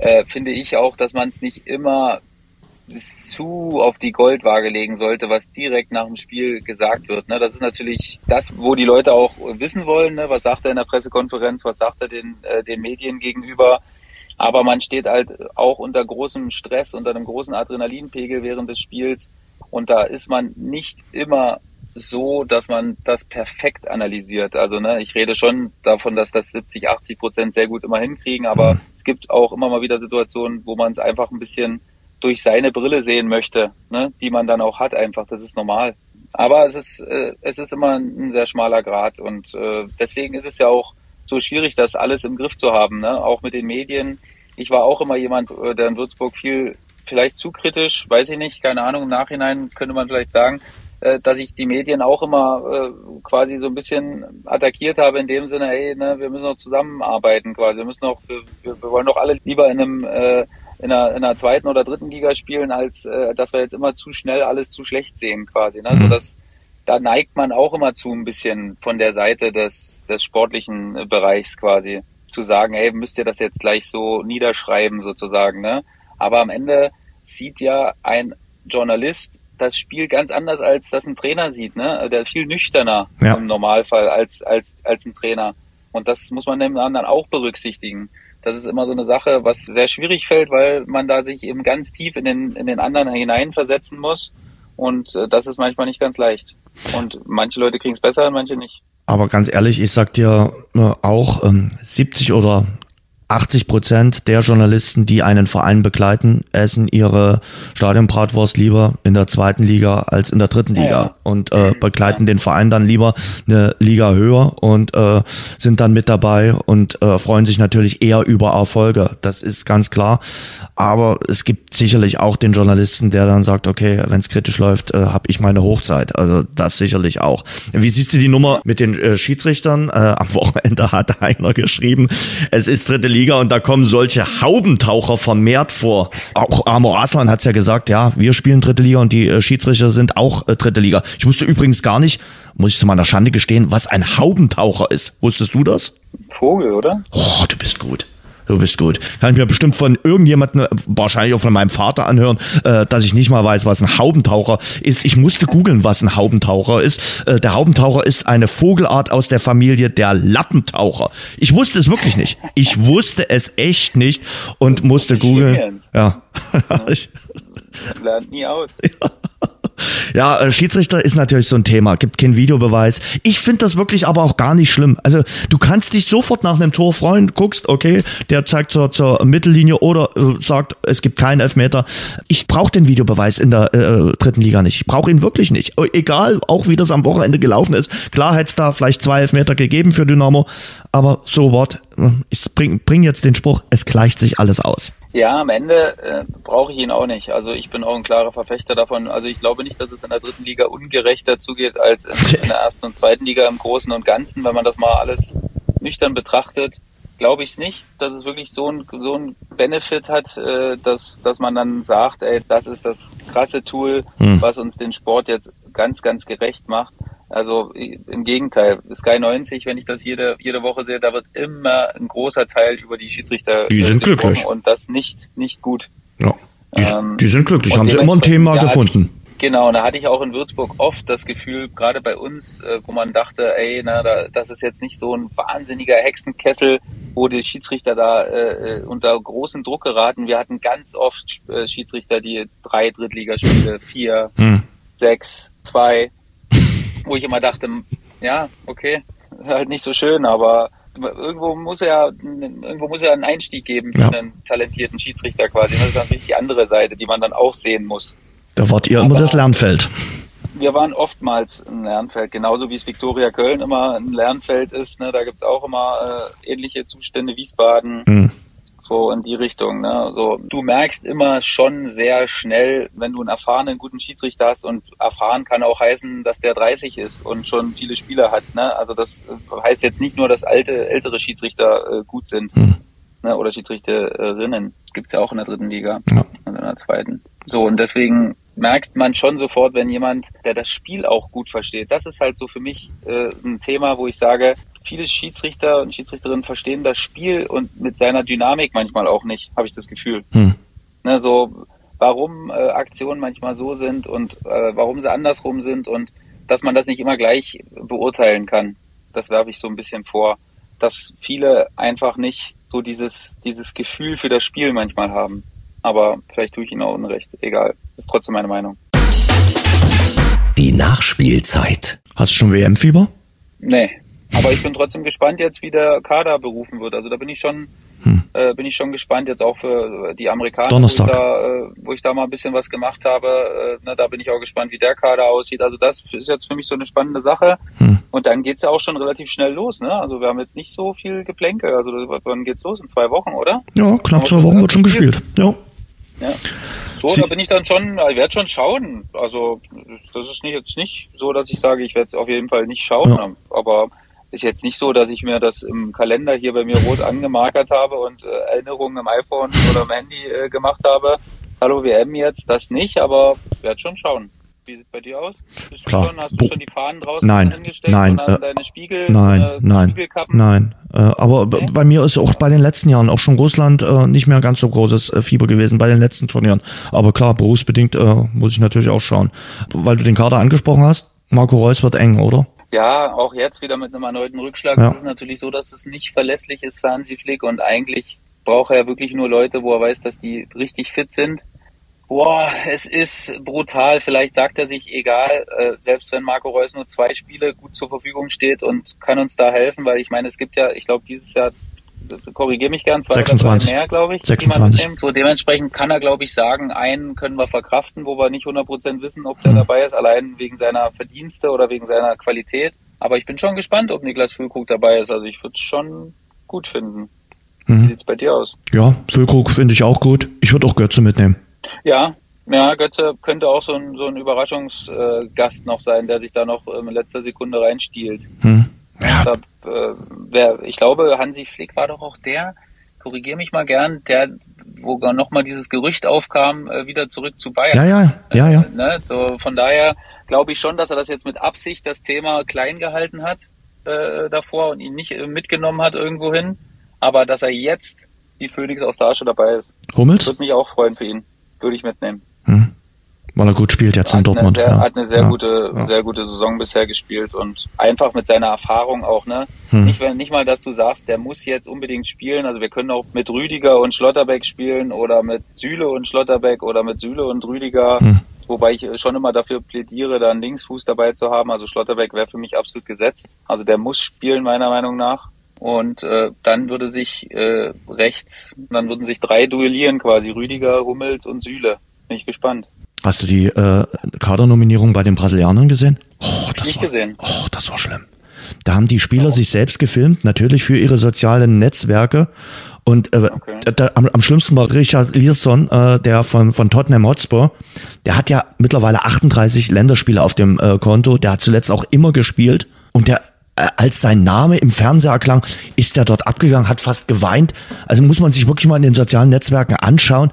äh, finde ich auch, dass man es nicht immer zu auf die Goldwaage legen sollte, was direkt nach dem Spiel gesagt wird. Ne? Das ist natürlich das, wo die Leute auch wissen wollen. Ne? Was sagt er in der Pressekonferenz? Was sagt er den, äh, den Medien gegenüber? Aber man steht halt auch unter großem Stress, unter einem großen Adrenalinpegel während des Spiels. Und da ist man nicht immer so, dass man das perfekt analysiert. Also ne, ich rede schon davon, dass das 70, 80 Prozent sehr gut immer hinkriegen, aber mhm. es gibt auch immer mal wieder Situationen, wo man es einfach ein bisschen durch seine Brille sehen möchte, ne, die man dann auch hat einfach. Das ist normal. Aber es ist äh, es ist immer ein sehr schmaler Grad und äh, deswegen ist es ja auch so schwierig, das alles im Griff zu haben, ne? auch mit den Medien. Ich war auch immer jemand, äh, der in Würzburg viel vielleicht zu kritisch, weiß ich nicht, keine Ahnung, im Nachhinein könnte man vielleicht sagen, äh, dass ich die Medien auch immer äh, quasi so ein bisschen attackiert habe in dem Sinne, ey, ne, wir müssen noch zusammenarbeiten quasi, wir müssen noch, wir, wir wollen doch alle lieber in einem äh, in einer, in einer zweiten oder dritten Liga spielen, als äh, dass wir jetzt immer zu schnell alles zu schlecht sehen quasi. Ne? Also mhm. das, da neigt man auch immer zu ein bisschen von der Seite des, des sportlichen Bereichs quasi zu sagen, ey, müsst ihr das jetzt gleich so niederschreiben sozusagen. Ne? Aber am Ende sieht ja ein Journalist das Spiel ganz anders, als das ein Trainer sieht. Ne? Der ist viel nüchterner ja. im Normalfall als, als, als ein Trainer. Und das muss man dem anderen auch berücksichtigen. Das ist immer so eine Sache, was sehr schwierig fällt, weil man da sich eben ganz tief in den, in den anderen hineinversetzen muss. Und äh, das ist manchmal nicht ganz leicht. Und manche Leute kriegen es besser und manche nicht. Aber ganz ehrlich, ich sag dir äh, auch, ähm, 70 oder 80 Prozent der Journalisten, die einen Verein begleiten, essen ihre Stadionbratwurst lieber in der zweiten Liga als in der dritten Liga ja. und äh, begleiten ja. den Verein dann lieber eine Liga höher und äh, sind dann mit dabei und äh, freuen sich natürlich eher über Erfolge. Das ist ganz klar. Aber es gibt sicherlich auch den Journalisten, der dann sagt, okay, wenn es kritisch läuft, äh, habe ich meine Hochzeit. Also das sicherlich auch. Wie siehst du die Nummer mit den äh, Schiedsrichtern? Äh, am Wochenende hat einer geschrieben, es ist dritte Liga und da kommen solche Haubentaucher vermehrt vor. Auch Amor Aslan hat's ja gesagt, ja, wir spielen dritte Liga und die äh, Schiedsrichter sind auch äh, dritte Liga. Ich wusste übrigens gar nicht, muss ich zu meiner Schande gestehen, was ein Haubentaucher ist. Wusstest du das? Vogel, oder? Oh, du bist gut du bist gut. Kann ich mir bestimmt von irgendjemandem, wahrscheinlich auch von meinem Vater anhören, äh, dass ich nicht mal weiß, was ein Haubentaucher ist. Ich musste googeln, was ein Haubentaucher ist. Äh, der Haubentaucher ist eine Vogelart aus der Familie der Lappentaucher. Ich wusste es wirklich nicht. Ich wusste es echt nicht und musste googeln. Ja. ja. Lernt nie aus. Ja. Ja, äh, Schiedsrichter ist natürlich so ein Thema. Gibt keinen Videobeweis. Ich finde das wirklich aber auch gar nicht schlimm. Also du kannst dich sofort nach einem Tor freuen, guckst, okay, der zeigt zur, zur Mittellinie oder äh, sagt, es gibt keinen Elfmeter. Ich brauche den Videobeweis in der äh, dritten Liga nicht. Ich brauche ihn wirklich nicht. Egal, auch wie das am Wochenende gelaufen ist. Klar hätte es da vielleicht zwei Elfmeter gegeben für Dynamo, aber so what? Ich bring, bring jetzt den Spruch, es gleicht sich alles aus. Ja, am Ende äh, brauche ich ihn auch nicht. Also ich bin auch ein klarer Verfechter davon. Also ich glaube nicht, dass es in der dritten Liga ungerechter zugeht als in, in der ersten und zweiten Liga im Großen und Ganzen, wenn man das mal alles nüchtern betrachtet. Glaube ich es nicht, dass es wirklich so ein, so ein Benefit hat, äh, dass, dass man dann sagt, ey, das ist das krasse Tool, hm. was uns den Sport jetzt ganz, ganz gerecht macht. Also im Gegenteil, Sky 90, wenn ich das jede, jede Woche sehe, da wird immer ein großer Teil über die Schiedsrichter Die sind glücklich. Und das nicht, nicht gut. Ja, die, ähm, die sind glücklich, haben sie immer ein Thema ja, gefunden. Genau, und da hatte ich auch in Würzburg oft das Gefühl, gerade bei uns, äh, wo man dachte, ey, na, da, das ist jetzt nicht so ein wahnsinniger Hexenkessel, wo die Schiedsrichter da äh, äh unter großen Druck geraten. Wir hatten ganz oft äh, Schiedsrichter, die drei Drittligaspiele, vier, hm. sechs, zwei, wo ich immer dachte, ja, okay, halt nicht so schön, aber irgendwo muss ja irgendwo muss ja einen Einstieg geben für ja. einen talentierten Schiedsrichter quasi. Das ist natürlich die andere Seite, die man dann auch sehen muss. Da wart ihr aber immer das Lernfeld. Wir waren oftmals ein Lernfeld, genauso wie es Viktoria Köln immer ein Lernfeld ist. Ne? Da gibt's auch immer äh, ähnliche Zustände, Wiesbaden. Mhm so in die Richtung. Ne? So, du merkst immer schon sehr schnell, wenn du einen erfahrenen guten Schiedsrichter hast und erfahren kann auch heißen, dass der 30 ist und schon viele Spieler hat. Ne? Also das heißt jetzt nicht nur, dass alte, ältere Schiedsrichter äh, gut sind hm. ne? oder Schiedsrichterinnen. Gibt's ja auch in der dritten Liga ja. und in der zweiten. So und deswegen merkt man schon sofort, wenn jemand, der das Spiel auch gut versteht. Das ist halt so für mich äh, ein Thema, wo ich sage, viele Schiedsrichter und Schiedsrichterinnen verstehen das Spiel und mit seiner Dynamik manchmal auch nicht, habe ich das Gefühl. Hm. Ne, so warum äh, Aktionen manchmal so sind und äh, warum sie andersrum sind und dass man das nicht immer gleich beurteilen kann. Das werfe ich so ein bisschen vor, dass viele einfach nicht so dieses dieses Gefühl für das Spiel manchmal haben. Aber vielleicht tue ich ihnen auch Unrecht. Egal, das ist trotzdem meine Meinung. Die Nachspielzeit. Hast du schon WM-Fieber? Nee, aber ich bin trotzdem gespannt jetzt, wie der Kader berufen wird. Also da bin ich schon, hm. äh, bin ich schon gespannt jetzt auch für die Amerikaner, Donnerstag. Wo, ich da, äh, wo ich da mal ein bisschen was gemacht habe. Äh, ne, da bin ich auch gespannt, wie der Kader aussieht. Also das ist jetzt für mich so eine spannende Sache. Hm. Und dann geht's ja auch schon relativ schnell los. Ne? Also wir haben jetzt nicht so viel Geplänkel. Also wann geht's los? In zwei Wochen, oder? Ja, knapp zwei Wochen wird schon gespielt. Ja. Ja. So, Sie da bin ich dann schon, ich werde schon schauen. Also das ist nicht, jetzt nicht so, dass ich sage, ich werde es auf jeden Fall nicht schauen, ja. aber ist jetzt nicht so, dass ich mir das im Kalender hier bei mir rot angemarkert habe und äh, Erinnerungen im iPhone oder im Handy äh, gemacht habe. Hallo WM jetzt, das nicht, aber werde schon schauen. Wie sieht es bei dir aus? Bist du Klar. Schon, hast du schon die Fahnen draußen nein, hingestellt nein, und äh, deine Spiegel, nein, äh, nein, nein. Äh, aber okay. bei mir ist auch bei den letzten Jahren auch schon Russland äh, nicht mehr ganz so großes äh, Fieber gewesen bei den letzten Turnieren. Aber klar, berufsbedingt äh, muss ich natürlich auch schauen. Weil du den Kader angesprochen hast, Marco Reus wird eng, oder? Ja, auch jetzt wieder mit einem erneuten Rückschlag. Ja. Es ist natürlich so, dass es nicht verlässlich ist für Hansi Flick und eigentlich braucht er wirklich nur Leute, wo er weiß, dass die richtig fit sind. Boah, es ist brutal. Vielleicht sagt er sich, egal, äh, selbst wenn Marco Reus nur zwei Spiele gut zur Verfügung steht und kann uns da helfen, weil ich meine, es gibt ja, ich glaube, dieses Jahr korrigiere mich gern, zwei 26. mehr, glaube ich. 26. So dementsprechend kann er, glaube ich, sagen, einen können wir verkraften, wo wir nicht 100% wissen, ob der hm. dabei ist, allein wegen seiner Verdienste oder wegen seiner Qualität. Aber ich bin schon gespannt, ob Niklas Füllkrug dabei ist. Also ich würde es schon gut finden. Mhm. Wie sieht's bei dir aus? Ja, Füllkrug finde ich auch gut. Ich würde auch Götze mitnehmen. Ja, ja, Götze könnte auch so ein, so ein Überraschungsgast noch sein, der sich da noch in letzter Sekunde reinstiehlt. Hm. Ja. Da, äh, wer, ich glaube, Hansi Flick war doch auch der, korrigier mich mal gern, der, wo nochmal dieses Gerücht aufkam, äh, wieder zurück zu Bayern. Ja, ja, ja, ja. Äh, ne? So, von daher glaube ich schon, dass er das jetzt mit Absicht das Thema klein gehalten hat äh, davor und ihn nicht mitgenommen hat irgendwo hin. Aber dass er jetzt die Phoenix aus der Asche dabei ist. Hummels? Würde mich auch freuen für ihn. Würde ich mitnehmen. Hm weil er gut spielt jetzt hat in Dortmund. Sehr, ja. Hat eine sehr ja. gute, ja. sehr gute Saison bisher gespielt und einfach mit seiner Erfahrung auch, ne? Hm. Nicht, wenn, nicht mal, dass du sagst, der muss jetzt unbedingt spielen. Also wir können auch mit Rüdiger und Schlotterbeck spielen oder mit Süle und Schlotterbeck oder mit Süle und Rüdiger. Hm. wobei ich schon immer dafür plädiere, da einen Linksfuß dabei zu haben. Also Schlotterbeck wäre für mich absolut gesetzt. Also der muss spielen, meiner Meinung nach. Und äh, dann würde sich äh, rechts, dann würden sich drei duellieren quasi, Rüdiger, Hummels und Süle. Bin ich gespannt. Hast du die äh, Kadernominierung bei den Brasilianern gesehen? Oh, das nicht war, gesehen. Oh, das war schlimm. Da haben die Spieler oh. sich selbst gefilmt, natürlich für ihre sozialen Netzwerke. Und äh, okay. da, am, am schlimmsten war Richard Learson, äh, der von, von Tottenham Hotspur. Der hat ja mittlerweile 38 Länderspiele auf dem äh, Konto. Der hat zuletzt auch immer gespielt. Und der äh, als sein Name im Fernseher erklang, ist er dort abgegangen, hat fast geweint. Also muss man sich wirklich mal in den sozialen Netzwerken anschauen.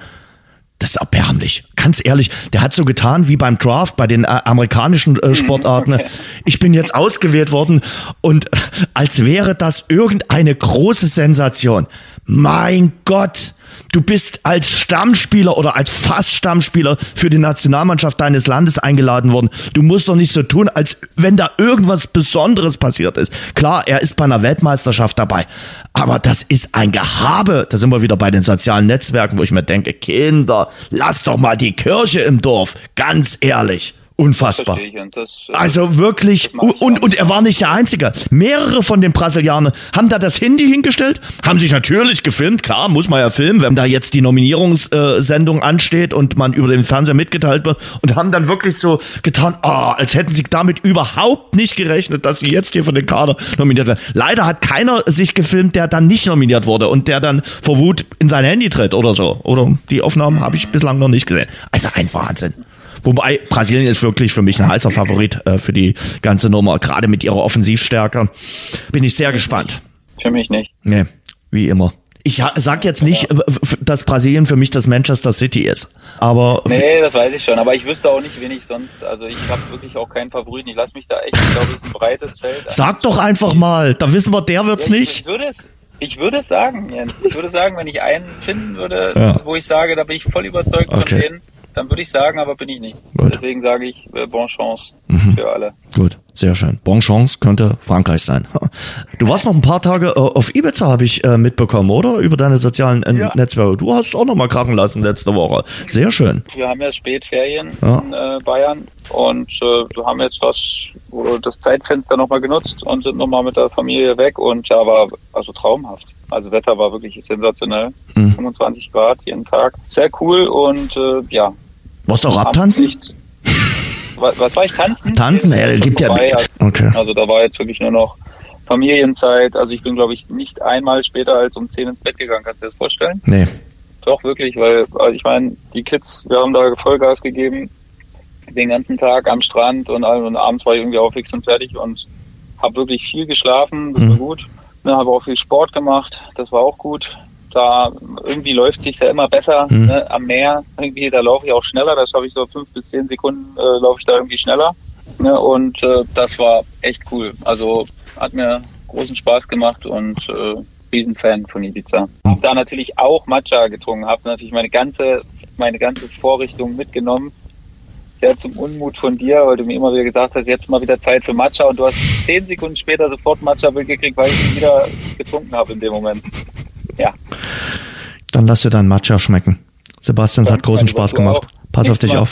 Das ist erbärmlich. Ganz ehrlich, der hat so getan wie beim Draft bei den äh, amerikanischen äh, Sportarten. Ich bin jetzt ausgewählt worden und äh, als wäre das irgendeine große Sensation. Mein Gott, Du bist als Stammspieler oder als fast Stammspieler für die Nationalmannschaft deines Landes eingeladen worden. Du musst doch nicht so tun, als wenn da irgendwas Besonderes passiert ist. Klar, er ist bei einer Weltmeisterschaft dabei. Aber das ist ein Gehabe. Da sind wir wieder bei den sozialen Netzwerken, wo ich mir denke, Kinder, lass doch mal die Kirche im Dorf. Ganz ehrlich. Unfassbar. Das, äh, also wirklich, und, und er war nicht der Einzige. Mehrere von den Brasilianern haben da das Handy hingestellt, haben sich natürlich gefilmt, klar, muss man ja filmen, wenn da jetzt die Nominierungssendung ansteht und man über den Fernseher mitgeteilt wird und haben dann wirklich so getan, ah, als hätten sie damit überhaupt nicht gerechnet, dass sie jetzt hier für den Kader nominiert werden. Leider hat keiner sich gefilmt, der dann nicht nominiert wurde und der dann vor Wut in sein Handy tritt oder so. Oder die Aufnahmen habe ich bislang noch nicht gesehen. Also ein Wahnsinn. Wobei Brasilien ist wirklich für mich ein heißer Favorit äh, für die ganze Nummer, gerade mit ihrer Offensivstärke. Bin ich sehr gespannt. Für mich nicht. Nee, wie immer. Ich sag jetzt nicht, ja. dass Brasilien für mich das Manchester City ist. Aber nee, das weiß ich schon. Aber ich wüsste auch nicht, wen ich sonst. Also ich habe wirklich auch keinen Favoriten. Ich lasse mich da echt, ich glaube, es ist ein breites Feld. Sag doch einfach mal. Da wissen wir, der wird's ja, ich, nicht. Ich würde es, ich würde es sagen, Jens. Ich würde sagen, wenn ich einen finden würde, ja. wo ich sage, da bin ich voll überzeugt okay. von denen, dann würde ich sagen, aber bin ich nicht. Gut. Deswegen sage ich äh, Bon Chance mhm. für alle. Gut, sehr schön. Bon Chance könnte Frankreich sein. Du warst noch ein paar Tage äh, auf Ibiza, habe ich äh, mitbekommen, oder? Über deine sozialen äh, ja. Netzwerke. Du hast auch noch mal krachen lassen letzte Woche. Sehr schön. Wir haben ja Spätferien ja. in äh, Bayern und äh, wir haben jetzt das, das Zeitfenster noch mal genutzt und sind noch mal mit der Familie weg und ja, war also traumhaft. Also Wetter war wirklich sensationell. Mhm. 25 Grad jeden Tag. Sehr cool und äh, ja, warst du auch abtanzen? Was, was war ich tanzen? Tanzen, ja, gibt ja. Okay. Also da war jetzt wirklich nur noch Familienzeit. Also ich bin, glaube ich, nicht einmal später als um 10 ins Bett gegangen. Kannst du dir das vorstellen? Nee. Doch, wirklich, weil also ich meine, die Kids, wir haben da Vollgas gegeben, den ganzen Tag am Strand und, und abends war ich irgendwie auch fix und fertig und habe wirklich viel geschlafen, das war mhm. gut. Ne, habe auch viel Sport gemacht, das war auch gut da irgendwie läuft sich ja immer besser mhm. ne, am Meer. Irgendwie, da laufe ich auch schneller, das habe ich so fünf bis zehn Sekunden äh, laufe ich da irgendwie schneller. Ne, und äh, das war echt cool. Also hat mir großen Spaß gemacht und äh, Riesenfan von Ibiza. Hab da natürlich auch Matcha getrunken, habe natürlich meine ganze, meine ganze Vorrichtung mitgenommen. Sehr zum Unmut von dir, weil du mir immer wieder gesagt hast, jetzt mal wieder Zeit für Matcha und du hast zehn Sekunden später sofort Matcha-Bild gekriegt, weil ich ihn wieder getrunken habe in dem Moment. Ja. Dann lass dir dein Matcha schmecken. Sebastian, es hat großen Spaß gemacht. Pass auf dich auf.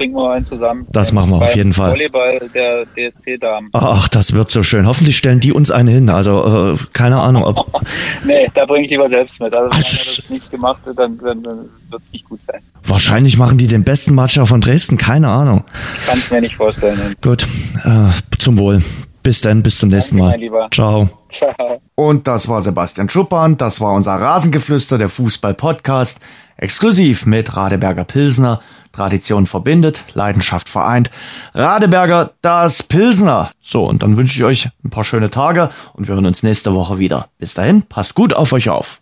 Das machen wir auf jeden Fall. Volleyball der DSC-Damen. Ach, das wird so schön. Hoffentlich stellen die uns einen hin. Also, äh, keine Ahnung. Ob nee, da bringe ich lieber selbst mit. Also, wenn also, das nicht gemacht wird, dann, dann, dann wird es nicht gut sein. Wahrscheinlich machen die den besten Matcha von Dresden. Keine Ahnung. Kann es mir nicht vorstellen. Gut, äh, zum Wohl. Bis dann, bis zum nächsten Mal. Ciao. Ciao. Und das war Sebastian Schuppan, das war unser Rasengeflüster, der Fußball-Podcast, exklusiv mit Radeberger Pilsner. Tradition verbindet, Leidenschaft vereint. Radeberger, das Pilsner. So, und dann wünsche ich euch ein paar schöne Tage und wir hören uns nächste Woche wieder. Bis dahin, passt gut auf euch auf.